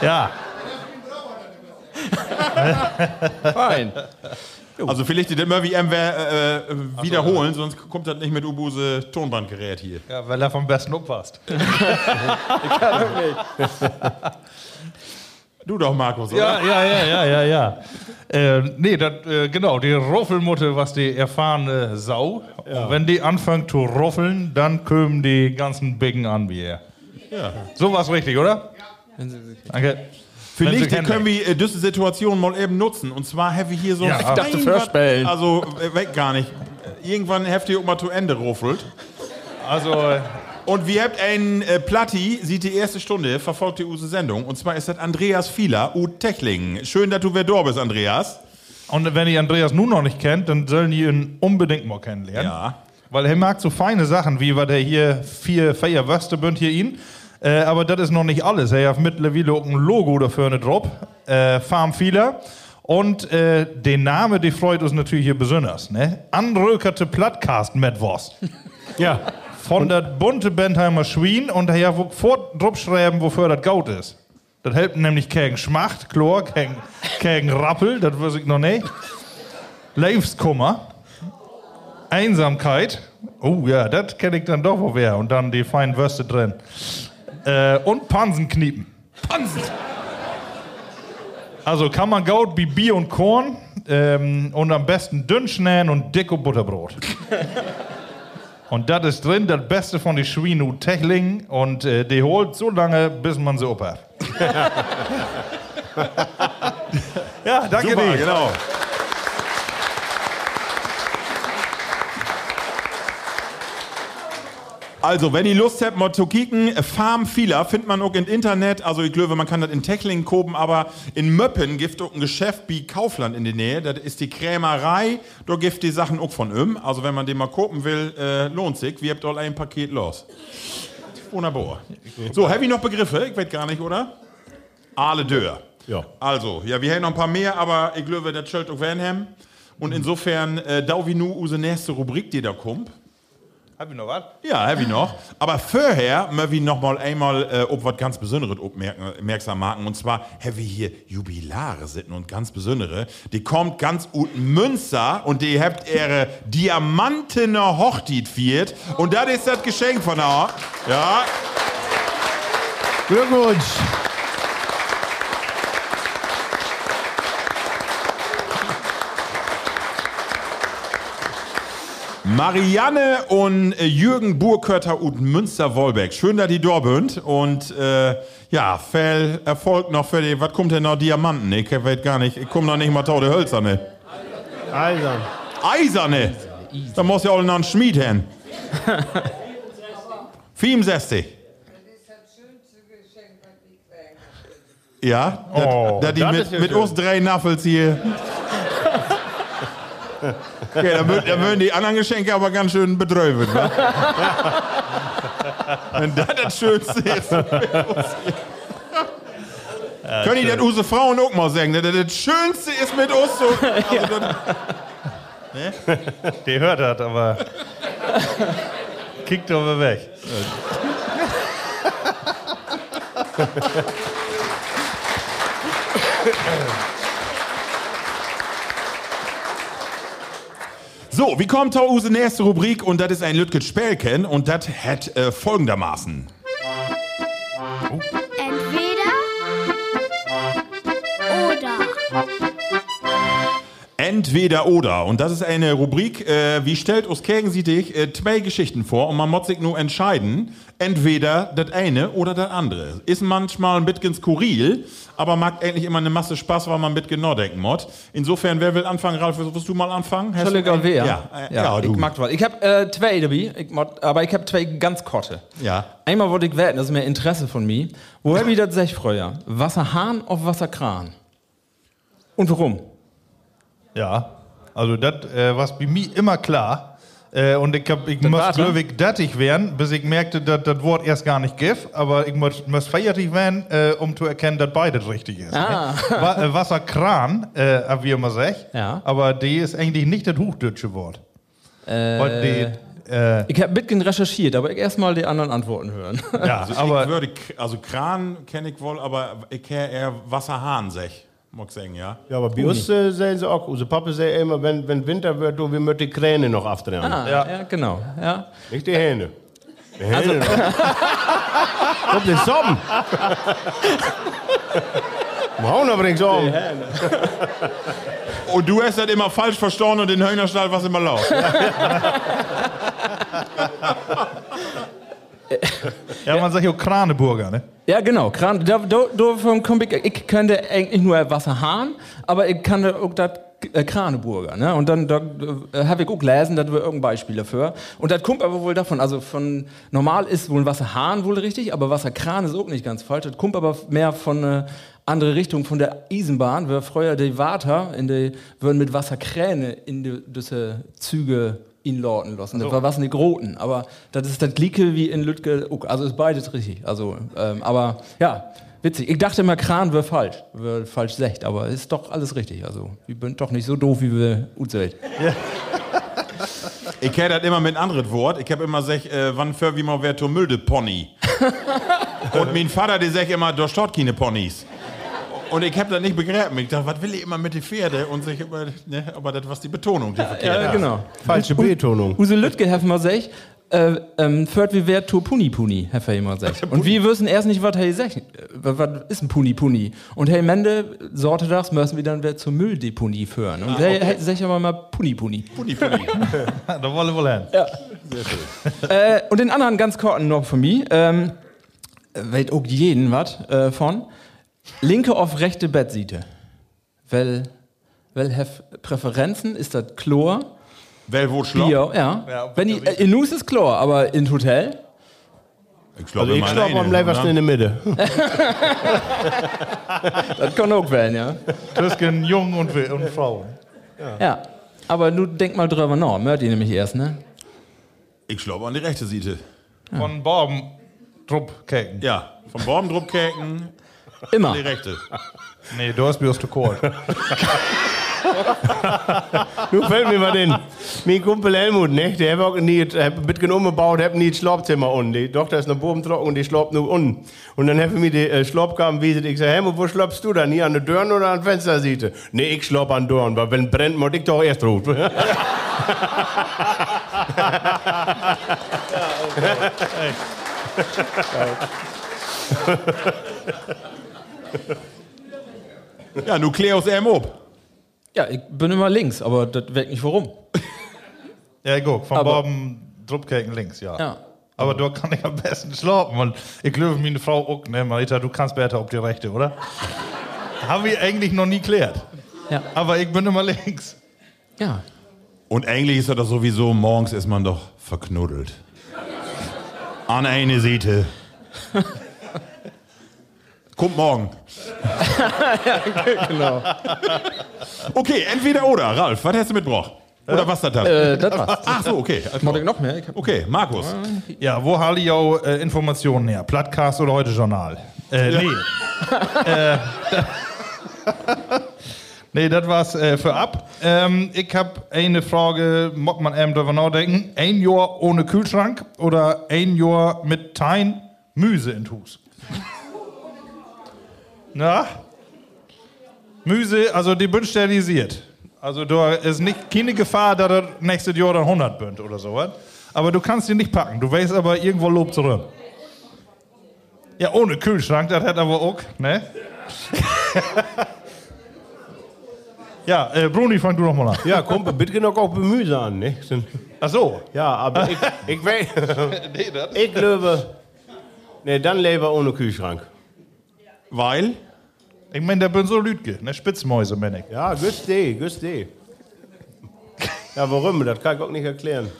Ja. Fein. also vielleicht die wie MWR äh, äh, wiederholen, sonst kommt das nicht mit Ubuse Tonbandgerät hier. ja, weil er vom Besten umfasst. Du doch, Markus, oder? Ja, ja, ja, ja, ja, ja. Äh, nee, dat, äh, genau, die Ruffelmutte, was die erfahrene Sau. Und wenn die anfangen zu ruffeln, dann kommen die ganzen Bicken an wie er. Ja. So war's richtig, oder? Danke. Vielleicht Wenn sie können wir äh, diese Situation mal eben nutzen. Und zwar haben wir hier so Ja, ein ich dachte, Vorspielen. Also, äh, weg gar nicht. Irgendwann habt ihr auch mal zu Ende ruffelt. Also, äh, Und wir habt einen äh, Platti, sieht die erste Stunde, verfolgt die unsere Sendung. Und zwar ist das Andreas Fieler, U Techlingen. Schön, dass du wer da bist, Andreas. und wenn ihr Andreas nun noch nicht kennt, dann sollen die ihn unbedingt mal kennenlernen. Ja. Weil er mag so feine Sachen, wie war der hier vier, vier Würste bünd hier ihn. Äh, aber das ist noch nicht alles. Er hat mittlerweile auch ein Logo dafür eine Drop. Äh, Farm Fieler. Und äh, der Name, die freut uns natürlich hier besonders. Ne? Anrökerte Plattcast mit was. Ja. Von der bunte Bentheimer Schwien und daher fort drauf schreiben, wofür das Gaut ist. Das hält nämlich gegen Schmacht, Chlor, gegen, gegen Rappel, das weiß ich noch nicht. Lebenskummer, Einsamkeit, oh ja, das kenne ich dann doch wo wer. Und dann die feinen Würste drin. Äh, und Pansenkniepen. Pansen. Also kann man Gaut wie Bier und Korn ähm, und am besten dünn schnähen und dicke Butterbrot. und das ist drin, das Beste von die Schwinu Techling und äh, die holt so lange, bis man sie hat. ja, danke Super, dir. genau. Also, wenn ihr Lust habt, mal zu kicken, Farm Fieler findet man auch im Internet. Also, ich glaube, man kann das in Techlingen kopen, aber in Möppen gibt auch ein Geschäft wie Kaufland in der Nähe. Das ist die Krämerei. Da gibt die Sachen auch von ihm. Also, wenn man den mal kopen will, äh, lohnt sich. Wir habt all ein Paket los. Wunderbar. So, habe ich noch Begriffe? Ich weiß gar nicht, oder? Alle Dörr. Ja. Also, ja, wir haben noch ein paar mehr, aber ich glaube, das Schild auch Wernham. Und insofern, äh, da wie nu unsere nächste Rubrik, die da kommt. Hab ich noch was? Ja, habe ich noch. Aber vorher möchten wir noch mal einmal äh, ob was ganz Besonderes aufmerksam machen. Und zwar haben wir hier Jubilare sitten und ganz Besondere. Die kommt ganz ut Münster und die habt ihre diamantene Hochzeit viert. Und das ist das Geschenk von euch. Ja. Glückwunsch. Marianne und äh, Jürgen Burkötter und Münster-Wolbeck. Schön, dass die da sind. Und äh, ja, viel Erfolg noch für die. Was kommt denn noch? Diamanten? Ich weiß gar nicht. Ich komme noch nicht mal tau der Hölzerne. Eisern. Eiserne. Da muss ja auch noch ein Schmied hin. 64. Ja, Oh, da die mit, mit uns drei Naffels hier. ja, da, würden, da würden die anderen Geschenke aber ganz schön bedröven. wa? Wenn das das Schönste ist. Können die das unsere Frauen auch mal sagen? Das das Schönste ist mit uns so. Also das, Der hört das, aber. Kickt aber weg. So, wie kommt da unsere nächste Rubrik? Und das ist ein Lütget Spelken und das hat äh, folgendermaßen. Entweder Entweder oder. Und das ist eine Rubrik, äh, wie stellt uns Kägen Sie dich äh, zwei Geschichten vor und man muss sich nur entscheiden, entweder das eine oder das andere. Ist manchmal ein bisschen skurril, aber macht eigentlich immer eine Masse Spaß, weil man bisschen genau denken muss. Insofern, wer will anfangen? Ralf, willst du mal anfangen? Einen? wer? Ja, äh, ja, du. ich mag was. Ich hab äh, zwei dabei, ich mod, aber ich hab zwei ganz korte. Ja. Einmal wollte ich wetten, das ist mehr Interesse von mir. Woher wie das sech früher? Wasserhahn auf Wasserkran? Und warum? Ja, also das äh, war bei mir immer klar. Äh, und ich, hab, ich muss, warte. glaube ich, dattig werden, bis ich merkte, dass das Wort erst gar nicht gibt. Aber ich muss, muss feierlich werden, äh, um zu erkennen, dass beides richtig ist. Ah. Ne? Wa äh, Wasserkran, äh, wie immer sagt. Ja. Aber die ist eigentlich nicht das hochdeutsche Wort. Weil die, äh, Ich hab ein bisschen recherchiert, aber ich erst mal die anderen Antworten hören. ja, Also, aber ich würde, also Kran kenne ich wohl, aber ich kenne eher Wasserhahn, sag ich. Mag ich sagen, ja. Ja, aber bei uns äh, sagen sie auch, unser Papa sagt immer, wenn, wenn Winter wird, du, wir müssen die Kräne noch aftrennen. Ah, ja. genau. Ja. Nicht die Hähne. Die Hähne noch. Kommt der Sommer. Wir hauen aber nichts um. Und du hast das immer falsch verstanden und den Hühnerstall war immer laut. ja, man sagt ja auch Kraneburger, ne? Ja, genau. Kran, da, da, davon komm ich, ich könnte eigentlich nur Wasserhahn, aber ich kann auch das äh, Kraneburger. Ne? Und dann da, äh, habe ich auch gelesen, da wir irgendein Beispiel dafür. Und das kommt aber wohl davon, also von normal ist wohl Wasserhahn wohl richtig, aber Wasserkran ist auch nicht ganz falsch. Das kommt aber mehr von eine andere Richtung, von der Eisenbahn, weil früher die Water in die, würden mit Wasserkräne in die, diese Züge inlauten lassen. Das war was nicht Groten, aber das ist das Gleiche wie in Lütke. Also ist beides richtig. Also, ähm, aber ja, witzig. Ich dachte immer, Kran wäre falsch, wäre falsch secht, aber ist doch alles richtig. Also, wir sind doch nicht so doof, wie wir uns sind. Ich kenne das immer mit einem anderen Wort. Ich habe immer gesagt, äh, wann für wie man wer to Milde Pony. und mein Vater, der sagt immer, da steht keine Ponys. Und ich habe das nicht begriffen. Ich dachte, was will ich immer mit den Pferden? Und sich immer, ne? aber das war die Betonung, die verkehrt. Ja, genau. Falsche Betonung. Use Lütke hat mal gesagt, äh, ähm, führt wie wer to Puni Puni, er immer gesagt. Und wir wissen erst nicht, was er sagt. Äh, Was ist ein Puni Puni? Und hey, Mende, sorte das, müssen wir dann wer zur Mülldeponie führen. Und hey, hey, sag aber mal Puni Puni. Puni, Puni. da wollen wir wohl hin. äh, und den anderen ganz kurzen noch von mir, ähm, weiß auch jeden was äh, von. Linke auf rechte Bettseite. Wel, wel have Präferenzen? Ist das Chlor? Wer wo schlau? Bier, ja. Wenn die, äh, in Nus ist Chlor, aber in Hotel? Ich glaube, Also ich glaube am leversten in der Mitte. Das kann auch werden, ja. Zwischen Jungen und, und Frauen. Ja. Aber du denk mal drüber nach. Mört ihr nämlich erst, ne? Ich glaube an die rechte Seite. Von Borben Truppkeken. Ja, vom Borbendruckkäken Immer. die rechte. Nee, du hast mir aus der Kohl. Nu fällt mir was in. Mein Kumpel Helmut, ne, der hat auch nie, hat mitgenommen gebaut, hat nie das Schlafzimmer unten. Die Tochter ist noch oben trocken und die schlaft nur unten. Und dann hat mir die äh, Schlafkamm wiesen. Ich sag, Helmut, wo schlafst du dann? Hier an der Dörren oder an der Fensterseite? Nee, ich schlaf an Dörren, weil wenn brennt, muss ich doch erst rufen. Ja, nu klär aus M ob. Ja, ich bin immer links, aber das weiß nicht warum. Ja, guck, von Aber- Boben Drupkeken links, ja. Ja. Aber da kann ich am besten schlafen. Und ich glaube, meine Frau auch, ne, Marita, du kannst besser auf die rechte, oder? Haben wir eigentlich noch nie klärt. Ja. Aber ich bin immer links. Ja. Und eigentlich ist das doch sowieso, morgens ist man doch verknuddelt. An eine Seite. Kommt morgen. Genau. Okay, entweder oder. Ralf, was hast du mitgebracht? Oder was das? Äh, das war's. Ach so, okay. Wollte ich noch mehr? Ich hab Okay, Markus. Ja, wo habe ich auch äh, Informationen her? Plattcast oder heute Journal? Äh, nee. äh, nee, das war's äh, für ab. Ähm, ich habe eine Frage, mag man eben drüber nachdenken. Ein Jahr ohne Kühlschrank oder ein Jahr mit Tein Müse in Hus? Na? Müse, also die bin sterilisiert. Also da ist nicht keine Gefahr, dass er nächstes Jahr dann 100 bünd oder sowas. Aber du kannst ihn nicht packen. Du weißt aber irgendwo Lob zurück. Ja, ohne Kühlschrank, das hat aber auch, ne? ja, äh, Bruni, fang du noch mal an. Ja, kommt bitte noch auch Gemüse an, ne? Ach so. Ja, aber ich, ich weiß. ich glaube. Ne, dann lieber ohne Kühlschrank. Weil? Ich meine, der bin so Lütge, ne? Spitzmäuse, bin ich. Ja, die, güst die. Ja, warum? Das kann ich auch nicht erklären.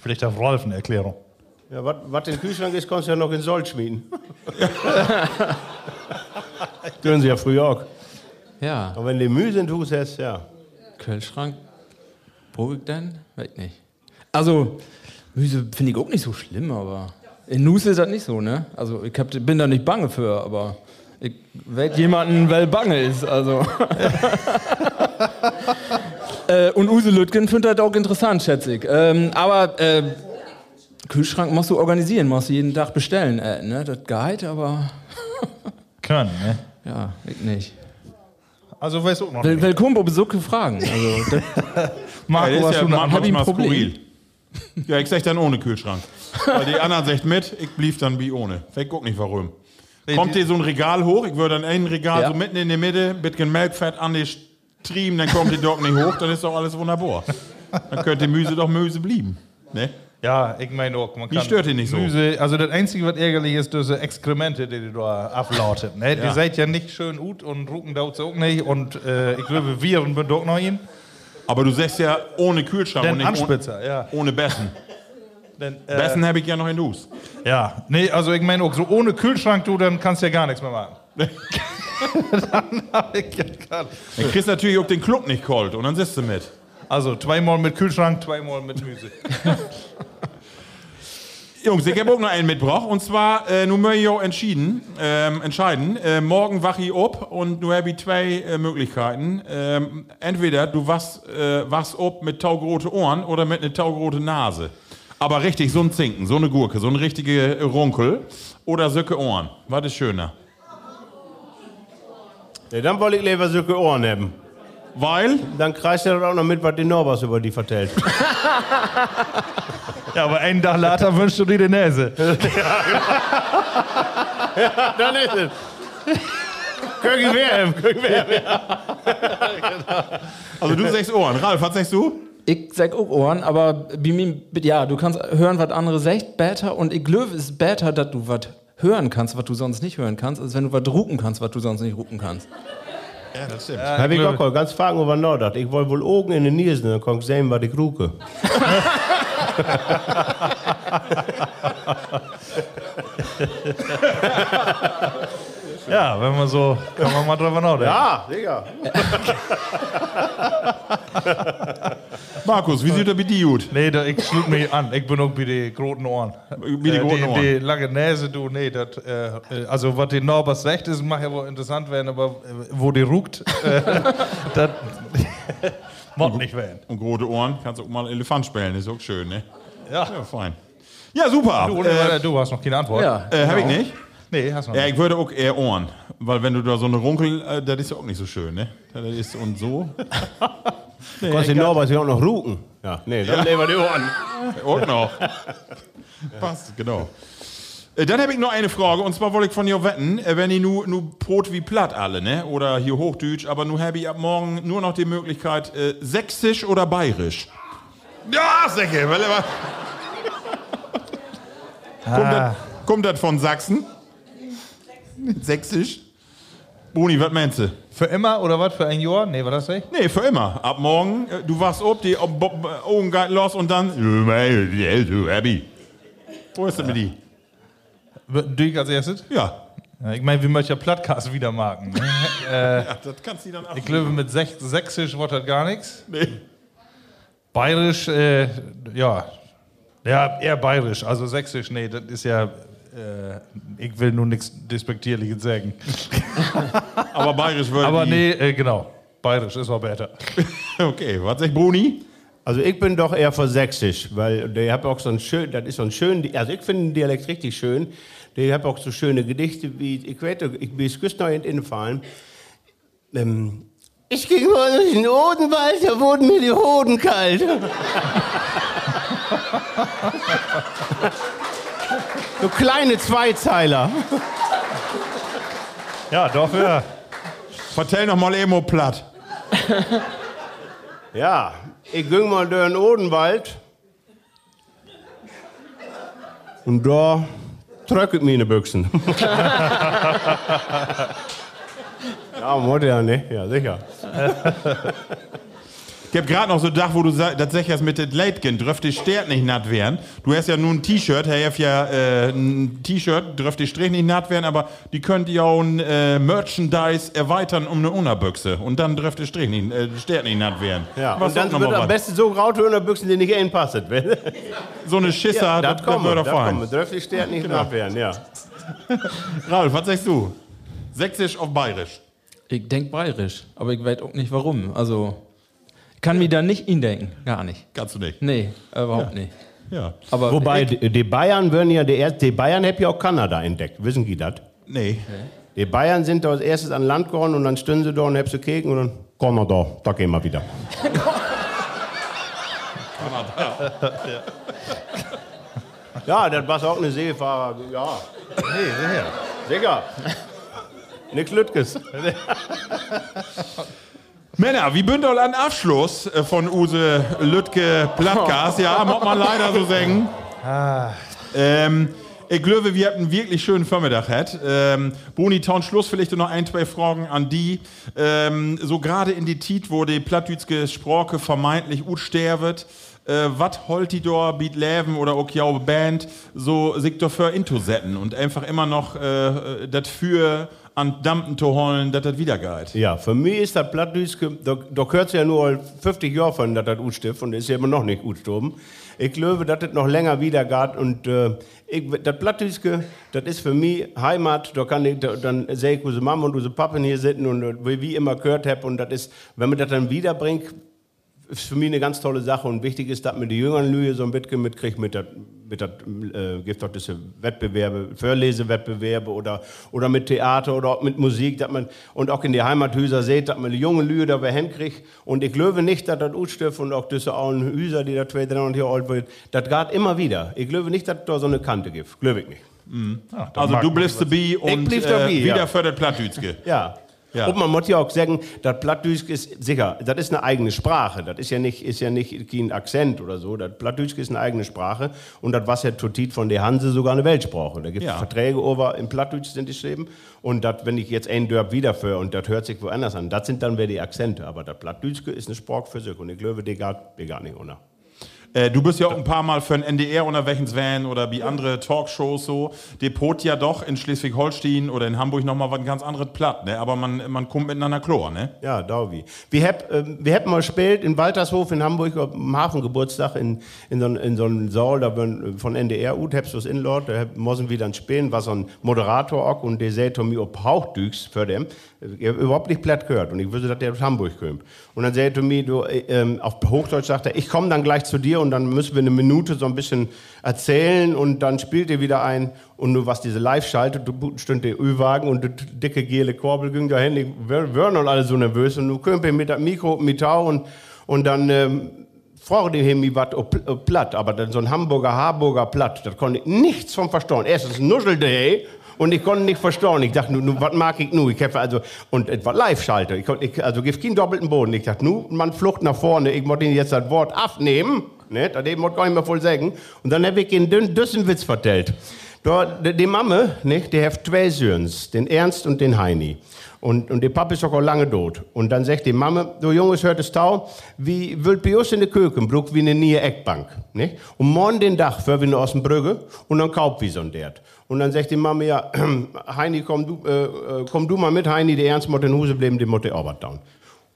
Vielleicht darf Rolf eine Erklärung. Ja, was im Kühlschrank ist, kannst du ja noch in Sold schmieden. Tun sie ja früher auch. Ja. Und wenn du Gemüse in Hus hast, ja. Kühlschrank. Wo ich denn? Weiß nicht. Also, Müse finde ich auch nicht so schlimm, aber in Nuss ist das nicht so, ne? Also, ich hab, bin da nicht bange für, aber ich jemanden, weil bange ist, also. äh, und Use Lütgen findet das auch interessant, schätze ich. Ähm, aber äh, Kühlschrank musst du organisieren, musst du jeden Tag bestellen, äh, ne? Das geht, aber Können, ne? ja, ich nicht. Also weißt du auch noch Will, nicht. will Kumbo besuche Fragen. Also, Marco, Ja, ist ja du eine ma- Antwort? hab ich ein Problem. skurril. Ja, ich sag dann ohne Kühlschrank. Weil die anderen sagt mit, ich blieb dann wie ohne. Ich guck nicht warum. Kommt dir so ein Regal hoch, ich würde dann ein Regal Ja. so mitten in der Mitte, bisschen Melkfett an die Striemen, dann kommt die doch nicht hoch, dann ist doch alles wunderbar. Dann könnte Müse doch Müse blieben. Ne? Ja, ich meine auch. Man kann stört dich nicht so? Müse, also das Einzige, was ärgerlich ist, diese Exkremente, die du da ablautet. Ne? Die Ja. seid ja nicht schön gut und rucken da auch nicht. Und äh, ich glaube, Viren sind auch noch hin. Aber du sagst ja ohne Kühlschrank und Den nicht ohne, Anspitzer, ja. ohne Bessen. Denn, äh, Bessen habe ich ja noch in Dus. Ja, nee, also ich meine auch, so ohne Kühlschrank, du, dann kannst du ja gar nichts mehr machen. dann hab ich ja gar Dann kriegst du natürlich auch den Club nicht kalt und dann sitzt du mit. Also zweimal mit Kühlschrank, zweimal mit Müse. Jungs, ich habe auch noch einen mitgebracht. Und zwar, äh, nun möchte ich auch entschieden, ähm, entscheiden. Äh, morgen wach ich ab und nun habe ich zwei äh, Möglichkeiten. Ähm, entweder du wachst, äh, wachst ab mit taugrote Ohren oder mit einer taugrote Nase. Aber richtig, so ein Zinken, so eine Gurke, so eine richtige Runkel oder Söcke Ohren. Was ist schöner? Ja, dann wollte ich lieber solche Ohren haben. Weil, Dann kreist er auch noch mit, was die Norbers über die vertellt. Ja, aber einen Tag later wünschst du dir die Nase. dann ist es. König wer, König wer. also du sagst Ohren. Ralf, was sagst du? Ich sag auch Ohren, aber ja, du kannst hören, was andere sagt, besser. Und ich glaube, es ist besser, dass du was hören kannst, was du sonst nicht hören kannst, als wenn du was rucken kannst, was du sonst nicht rucken kannst. Ja, das stimmt. Hab ich auch ganz fragen über Nordert. Ich wollte wohl Augen in den Niesen, dann kann ich sehen, was ich ruke. Ja, wenn man so, kann man mal drüber nachdenken. Ja, Digga. Markus, wie sieht er bei dir gut? Nee, da, ich schlug mich an. Ich bin auch bei den großen Ohren. Bei den großen die, Ohren. Die lange Nase, du, nee, das, äh, äh, also was die Norbert sagt, das mag ja wohl interessant werden, aber äh, wo die ruckt, äh, das mag nicht werden. Und große Ohren, kannst auch mal Elefant spielen, ist auch schön, ne? Ja. Ja, fein. Ja, super. Du, äh, äh, du hast noch keine Antwort. Ja. äh, hab ich nicht? Nee, hast noch Ja, nicht. ich würde auch eher Ohren. Weil wenn du da so eine Runkel, äh, das ist ja auch nicht so schön, ne? Das ist und so. Kannst die Norbers ja auch noch ruken. Ja, nee, dann nehmen wir die Ohren. Und noch. Passt, genau. Äh, Dann habe ich noch eine Frage, und zwar wollte ich von dir wetten, äh, wenn ihr nur nu Brot wie platt alle, ne? Oder hier Hochdeutsch, aber nun habe ich ab morgen nur noch die Möglichkeit, äh, sächsisch oder bayerisch. Ja, Säcke, weil er Kommt das- Kommt das von Sachsen? Sächsisch? Boni, was meinst du? Für immer oder was? Für ein Jahr? Nee, war das nicht? Nee, für immer. Ab morgen, äh, du wachst ob, die Ob- Bo- Augen geht los und dann. Du Abby. Wo ist denn mit die? Du als erstes? Ja. Ja, ich meine, wir möchten ja Plattcast wieder marken. Ne? ja. Das kannst du dann ich glaube, mit Sech Sächsisch wird das gar nichts. Nee. Bayerisch, äh, ja. Ja, eher bayerisch. Also Sächsisch, nee, das ist ja. Äh, ich will nur nichts Despektierliches sagen. Aber bayerisch würde Aber nee, äh, genau. Bayerisch ist auch besser. Okay, was sagt Bruni? Also ich bin doch eher für Sächsisch, weil der hat auch so ein schön, das ist so ein schön, also ich finde den Dialekt richtig schön. Der hat auch so schöne Gedichte wie, ich weiß, ich bin es neu in den Innenfallen. Ähm, ich ging mal durch den Odenwald, da wurden mir die Hoden kalt. so kleine Zweizeiler. Ja, doch, ja. Vertell noch mal Emo platt. Ja, ich ging mal durch den Odenwald. Und da tröcket meine Büchsen. ja, Mutter, ja, ne? Ja, sicher. Ich hab gerade noch so gedacht, wo du das sagst mit dem Leitgen, dürfte die Stert nicht natt werden. Du hast ja nun ein T-Shirt, Herr hat ja äh, ein T-Shirt, dürfte die Strich nicht natt werden, aber die könnt ihr auch ein äh, Merchandise erweitern um eine Unterbüchse. Und dann dürfte die Strich nicht, äh, Stert nicht natt werden. Ja, Was und dann wird am besten so graut in Büchsen, die nicht in passt. So eine Schisser, Ja, das, das kommt, würde kommt. Dürfte die Sterne nicht Genau. nass werden, ja. Ralf, was sagst du? Sächsisch auf Bayerisch. Ich denk bayerisch, aber ich weiß auch nicht warum. Also, ich kann mir da nicht indenken. Gar nicht. Kannst du nicht. Nee, überhaupt nicht. Ja. Aber Wobei, ich, die, die Bayern würden ja, die, die Bayern haben ja auch Kanada entdeckt. Wissen Sie das? Nee. Die Bayern sind da als erstes an Land gegangen und dann stünden sie da und haben sie gekeken und dann, Kanada, da gehen wir wieder. Ja, das war auch eine Seefahrer. Ja. Nee, sicher. Sicher. Nix Lütges. Männer, wie bündel an Abschluss äh, von Use Lütke Plattgas? Ja, muss man leider so sagen. Ähm, ich glaube, wir hatten einen wirklich schönen Vormittag. gehabt. Ähm, Boni, Town Schluss vielleicht noch ein, zwei Fragen an die. Ähm, so gerade in die Tit, wo die plattdütske Sprache vermeintlich ut stervet. Äh, was holt die da, Beat Leven oder auch Band, so sich dafür intosetten und einfach immer noch äh, das für an Dampen zu holen, dass das wieder geht. Ja, für mich ist das Plattdütske, da, da gehört ja nur 50 Jahre von, dass das utstift und ist ja immer noch nicht utgestorben. Ich glaube, dass das noch länger wieder geht und äh, ich, das Plattdütske, das ist für mich Heimat, da kann ich, da, dann sehe ich unsere Mama und unsere Pappen hier sitzen und äh, wie ich immer gehört habe und das ist, wenn man das dann wiederbringt, ist für mich eine ganz tolle Sache und wichtig ist, dass man die jüngeren Lüge so ein bisschen mitkriegt mit der, mit der äh, gibt doch diese Wettbewerbe, Vorlesewettbewerbe oder, oder mit Theater oder auch mit Musik, dass man und auch in die Heimathäuser sieht, dass man die jungen Lüge dabei hinkriegt und ich glaube nicht, dass das Utstift und auch diese alten Hüser, die da zwei, drei und hier alt wird, das geht immer wieder. Ich glaube nicht, dass da so eine Kante gibt, glaube ich nicht. Also du bleibst dabei und blieb äh, wieder ja. für das Plattdütske. Ja. Ja. Und man muss ja auch sagen, das Plattdütsch ist sicher, das ist eine eigene Sprache. Das ist ja nicht, ist ja nicht kein Akzent oder so. Das Plattdütsch ist eine eigene Sprache. Und das war ja totit von der Hanse sogar eine Weltsprache. Da gibt es Ja. Verträge over im Plattdütsch sind geschrieben. Und das, wenn ich jetzt ein Dörp wiederführe und das hört sich woanders an, das sind dann wieder die Akzente. Aber das Plattdütsch ist eine Sprache für sich. Und ich glaube, die geht, die geht nicht ohne. Äh, du bist ja auch ein paar Mal für den NDR unterwegs Van oder wie andere Talkshows so. Depot ja doch in Schleswig-Holstein oder in Hamburg nochmal was ganz anderes platt, ne? Aber man, man kommt miteinander klar, ne? Ja, da wie. Wir haben wir hab mal gespielt in Waltershof in Hamburg am Hafengeburtstag in, in so, in so einem Saal, da werden von NDR ut, hab's das Inlord, da hab- müssen wir dann spielen, war so ein Moderator auch und der sagt mir, ob Hauchdüks für dem. Ich hab überhaupt nicht platt gehört und ich wusste, dass der aus Hamburg kommt. Und dann sagte er mir, du, äh, ähm, auf Hochdeutsch sagt er, ich komme dann gleich zu dir und dann müssen wir eine Minute so ein bisschen erzählen und dann spielt er wieder ein und nur was diese live schaltet, du stund der Ü-Wagen und das dicke gele Korbel ging dahin, ich waren und alle so nervös und du kümmst mit dem Mikro mit Tau und, und dann ähm, fragte ich mich was platt, aber dann so ein Hamburger, Harburger platt, das konnte ich nichts von verstehen. Erstens nuschelte er und ich konnte nicht verstehen. Ich dachte, nu, nu, was mag ich nu? Ich habe also, und es war Live-Schalter. Ich, ich, also, gibt keinen doppelten Boden. Ich dachte, nu, man flucht nach vorne. Ich wollte Ihnen jetzt das Wort abnehmen. Ne? Das muss gar nicht mehr voll sagen. Und dann habe ich einen dünn, düssen Witz vertellt. Die, Mama, ne, die hat zwei Söhne, den Ernst und den Heini. Und, und der Papa ist auch lange tot. Und dann sagt die Mama, du Junges, hört es tau, wie wird bei in der Kökenbrück wie eine neue Eckbank. Ne? Und morgen den Dach für wir aus dem Brügge und dann kauft wie so ein Dert. Und dann sagt die Mama, ja, Heini, komm du, äh, äh, komm du mal mit, Heini, der Ernst muss in Hause bleiben, die muss der Arbeit down.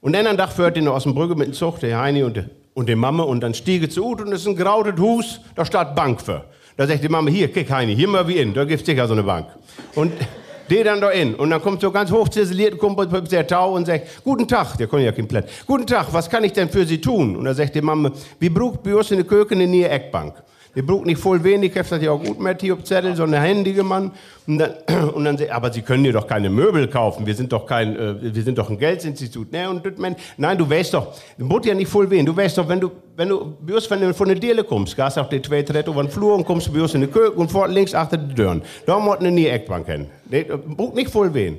Und dann ein Dach führt ihn aus dem Brügge mit dem Zug, der Heini und, der- und die Mama, und dann stiege zu Ut und es ist ein grautet Hus, da steht Bank für. Da sagt die Mama, hier, kick Heini, hier mal wie in, da gibt's sicher so eine Bank. Und der dann da in. Und dann kommt so ganz hoch ziseliert, kommt der Tau und sagt, guten Tag, der kann ja kein Platt. Guten Tag, was kann ich denn für Sie tun? Und da sagt die Mama, wir brauchen bei uns in der Küche eine Eckbank. Wir brauchen nicht voll wenig, ich das ja auch gut hier auf Zettel, so eine händige Mann. Und dann, und dann aber Sie können hier doch keine Möbel kaufen, wir sind doch kein, äh, wir sind doch ein Geldinstitut. Ne? Und das meint, nein, du weißt doch, du musst ja nicht voll wen, du weißt doch, wenn du, wenn du uns von, der- von der Diele kommst, gehst auf die zwei Tritte über den Flur und kommst uns in die Küche und fort links achter die Türen. Da muss eine neue Eckbank hin. Ne? Braucht nicht voll wen.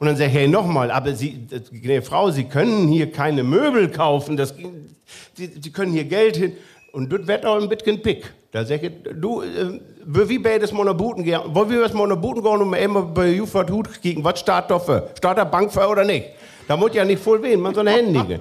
Und dann sag ich, hey, nochmal, aber Sie, gnädige Frau, Sie können hier keine Möbel kaufen, das, Sie, Sie können hier Geld hin. Und das wird auch ein bisschen pick. Da sag ich, du, äh, wie bei das Monabuten gehen, wollen wir das Monabuten gehen und mal immer bei Jufort Hut kicken, was steht da für? Steht da Bank für oder nicht? Da muss ja nicht voll wehen, man soll eine Händige.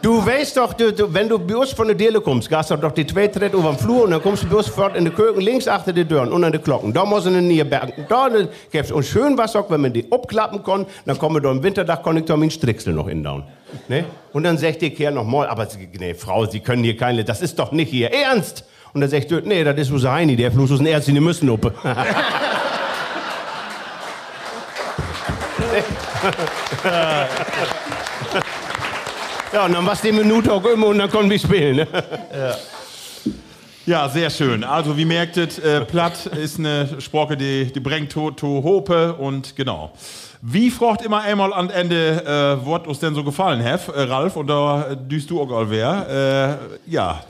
Du weißt doch, du, du, wenn du uns von der Diele kommst, gehst du doch die zwei Tritte über den Flur und dann kommst du uns fort in die Küche, links achter die Türen und an die Glocken. Da muss eine neue Bank. Da gibt's. Und schön was auch, wenn man die abklappen kann, dann kommen wir da im Winterdach, kann ich da meinen Stricksel noch in down. Ne? Und dann sagt die Kerl noch mal, aber nee, Frau, Sie können hier keine, das ist doch nicht Ihr Ernst. Und dann sagt die, nee, das ist unser Heini, der Fluss ist ein Ernst, die müssen up. Ja, und dann war die Minute auch immer und dann konnten wir spielen. Ne? Ja, sehr schön. Also, wie merktet, äh, Platt ist eine Sprache, die, die bringt to, to Hope und genau. Wie fragt immer einmal am Ende, äh, was uns denn so gefallen hat, äh, Ralf, und da düst du auch all wer. Äh, ja,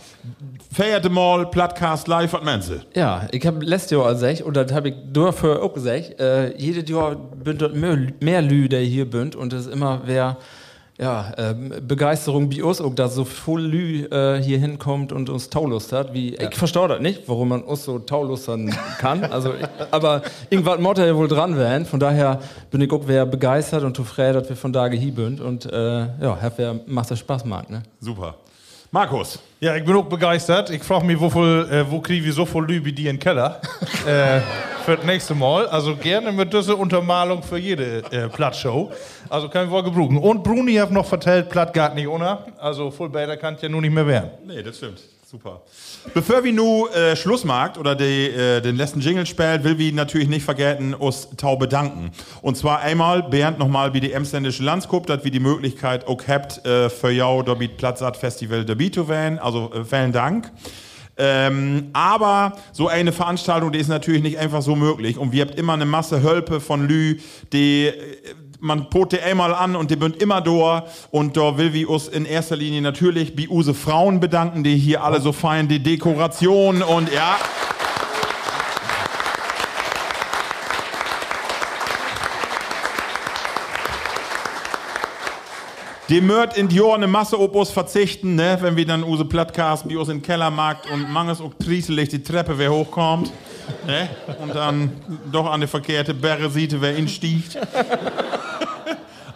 feierte mal Plattcast live, was meinst du? Ja, ich habe letztes Jahr gesagt, und das habe ich dafür auch gesagt, äh, jedes Jahr bünd dort mehr, mehr Lü, der hier bünd, und das ist immer wer, ja, ähm, Begeisterung bei uns auch, dass so voll Lü äh, hier hinkommt und uns Taulust hat, wie, ich verstehe das nicht, warum man uns so Taulustern kann, also, ich, aber irgendwas muss ja wohl dran werden, von daher bin ich auch wer begeistert und zufrieden, dass wir von da hier bünd, und äh, ja, hat wer macht das Spaß, mag, ne? Super. Markus, Ja, ich bin auch begeistert. Ich frage mich, wo, viel, äh, wo kriegen wir so viel Lü wie die im Keller? äh, für das nächste Mal. Also gerne mit dieser Untermalung für jede äh, Plattshow. Also können wir wohl gebrauchen. Und Bruni hat noch vertellt, Platt geht nicht ohne. Also voll besser kann es ja nun nicht mehr werden. Nee, das stimmt. Super. Bevor wir nu äh, Schluss macht oder die, äh, den letzten Jingle spielt, will wir natürlich nicht vergessen, uns Tau bedanken. Und zwar einmal Bernd nochmal wie die Emsländische Landskup, dass wir die Möglichkeit auch habt, äh, für jou dabei Platzart Festival dabei zu werden. Also äh, vielen Dank. Ähm, aber so eine Veranstaltung, die ist natürlich nicht einfach so möglich. Und wir habt immer eine Masse Hölpe von Lü, die äh, man pot die einmal an und die bünd immer da. Und da will wir uns in erster Linie natürlich bei use Frauen bedanken, die hier alle so fein die Dekoration und ja. Die mört in die Jahr eine Masse Opus verzichten, ne? wenn wir dann use Plattcast bei uns in den Kellermarkt und manches auch trieselig die Treppe wer hochkommt. Ne? Und dann doch an die verkehrte Berre sieht, wer ihn stiegt.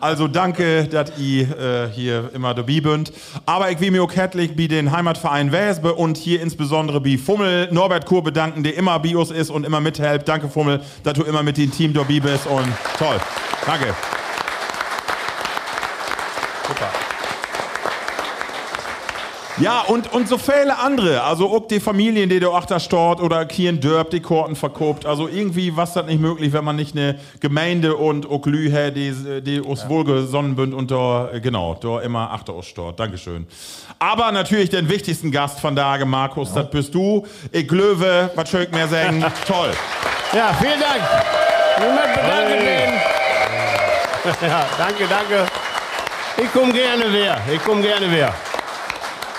Also danke, dass ihr äh, hier immer dabei bünd. Aber ich will mir auch herzlich bei den Heimatverein Wesbe und hier insbesondere bei Fummel Norbert Kur bedanken, der immer bei uns ist und immer mithält. Danke Fummel, dass du immer mit dem Team dabei bist und toll. Danke. Ja, und, und so viele andere. Also auch die Familien, die du auch da stort oder Kien Dörp, die Korten verkauft. Also irgendwie was das nicht möglich, wenn man nicht eine Gemeinde und auch Lü hat, die, die uns wohlgesonnen bünd und da, äh, genau, da immer achter stort. Dankeschön. Aber natürlich den wichtigsten Gast von Tage, Markus, das bist du. Ich glöwe, was schön ich mehr sagen. Toll. Ja, vielen Dank. Niemand bedanke den. Ja, danke, danke. Ich komme gerne wieder. Ich komme gerne wieder.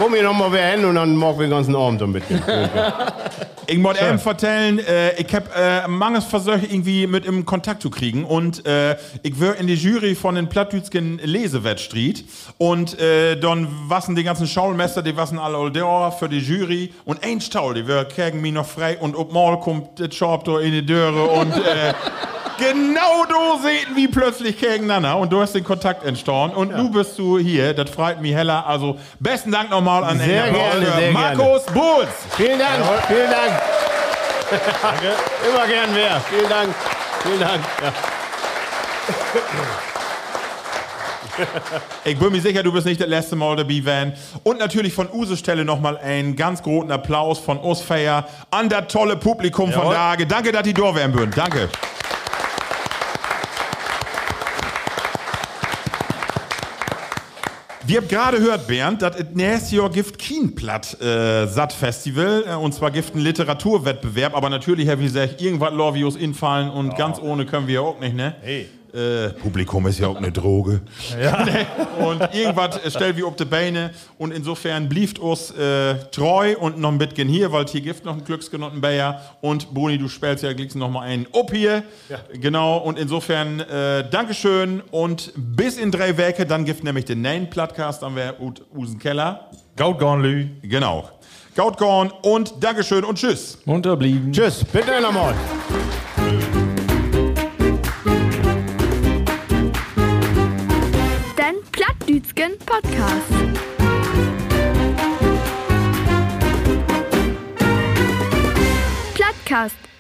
Komm hier nochmal wer hin und dann morgen wir den ganzen Abend mitgehen. Ich wollte eben vertellen, äh, ich habe äh, manches versucht, irgendwie mit im Kontakt zu kriegen. Und äh, ich war in die Jury von den Plattdütschen Lesewettstreet. Und äh, dann wassen die ganzen Schaulmeister, die wassen alle all da für die Jury. Und ein Staul, die wir kriegen mich noch frei. Und ob mal kommt der Job da in die Döre. Und äh, genau du sehen wie plötzlich gegeneinander. Und du hast den Kontakt entstanden. Und du bist du hier. Das freut mich heller. Also besten Dank nochmal an Sehr Applaus gerne, für sehr Markus Bulls. Vielen Dank, vielen Dank. Immer gern wer. Vielen Dank. Vielen Dank. Ja. Ich bin mir sicher, du bist nicht das letzte Mal dabei, Van. Und natürlich von Use Stelle nochmal einen ganz großen Applaus von Osfeier an das tolle Publikum von Jawohl. Dage. Danke, dass die da wären würden. Danke. Wir haben gerade gehört, Bernd, dass es nächstes Jahr gibt Kienplatt äh, Satt Festival äh, und zwar gibt ein Literaturwettbewerb, aber natürlich, Herr wie gesagt, irgendwas Lovius infallen und ganz ohne können wir ja auch nicht, ne? Hey. Äh, Publikum ist ja auch eine Droge. und irgendwas äh, stellt wie auf die Beine und insofern blieft uns äh, treu und noch ein bisschen hier, weil hier gibt noch ein Glücksgenotten Bayer und Boni, du spielst ja gleich noch mal einen ob hier. Genau und insofern äh, Dankeschön und bis in drei Wochen, dann gibt nämlich den neuen Podcast, dann wäre Usen Keller. Gautgorn Lü. Genau. Gautgorn und Dankeschön und Tschüss. Unterblieben. Tschüss, bitte nochmal. Plattdütschen Podcast. Plattcast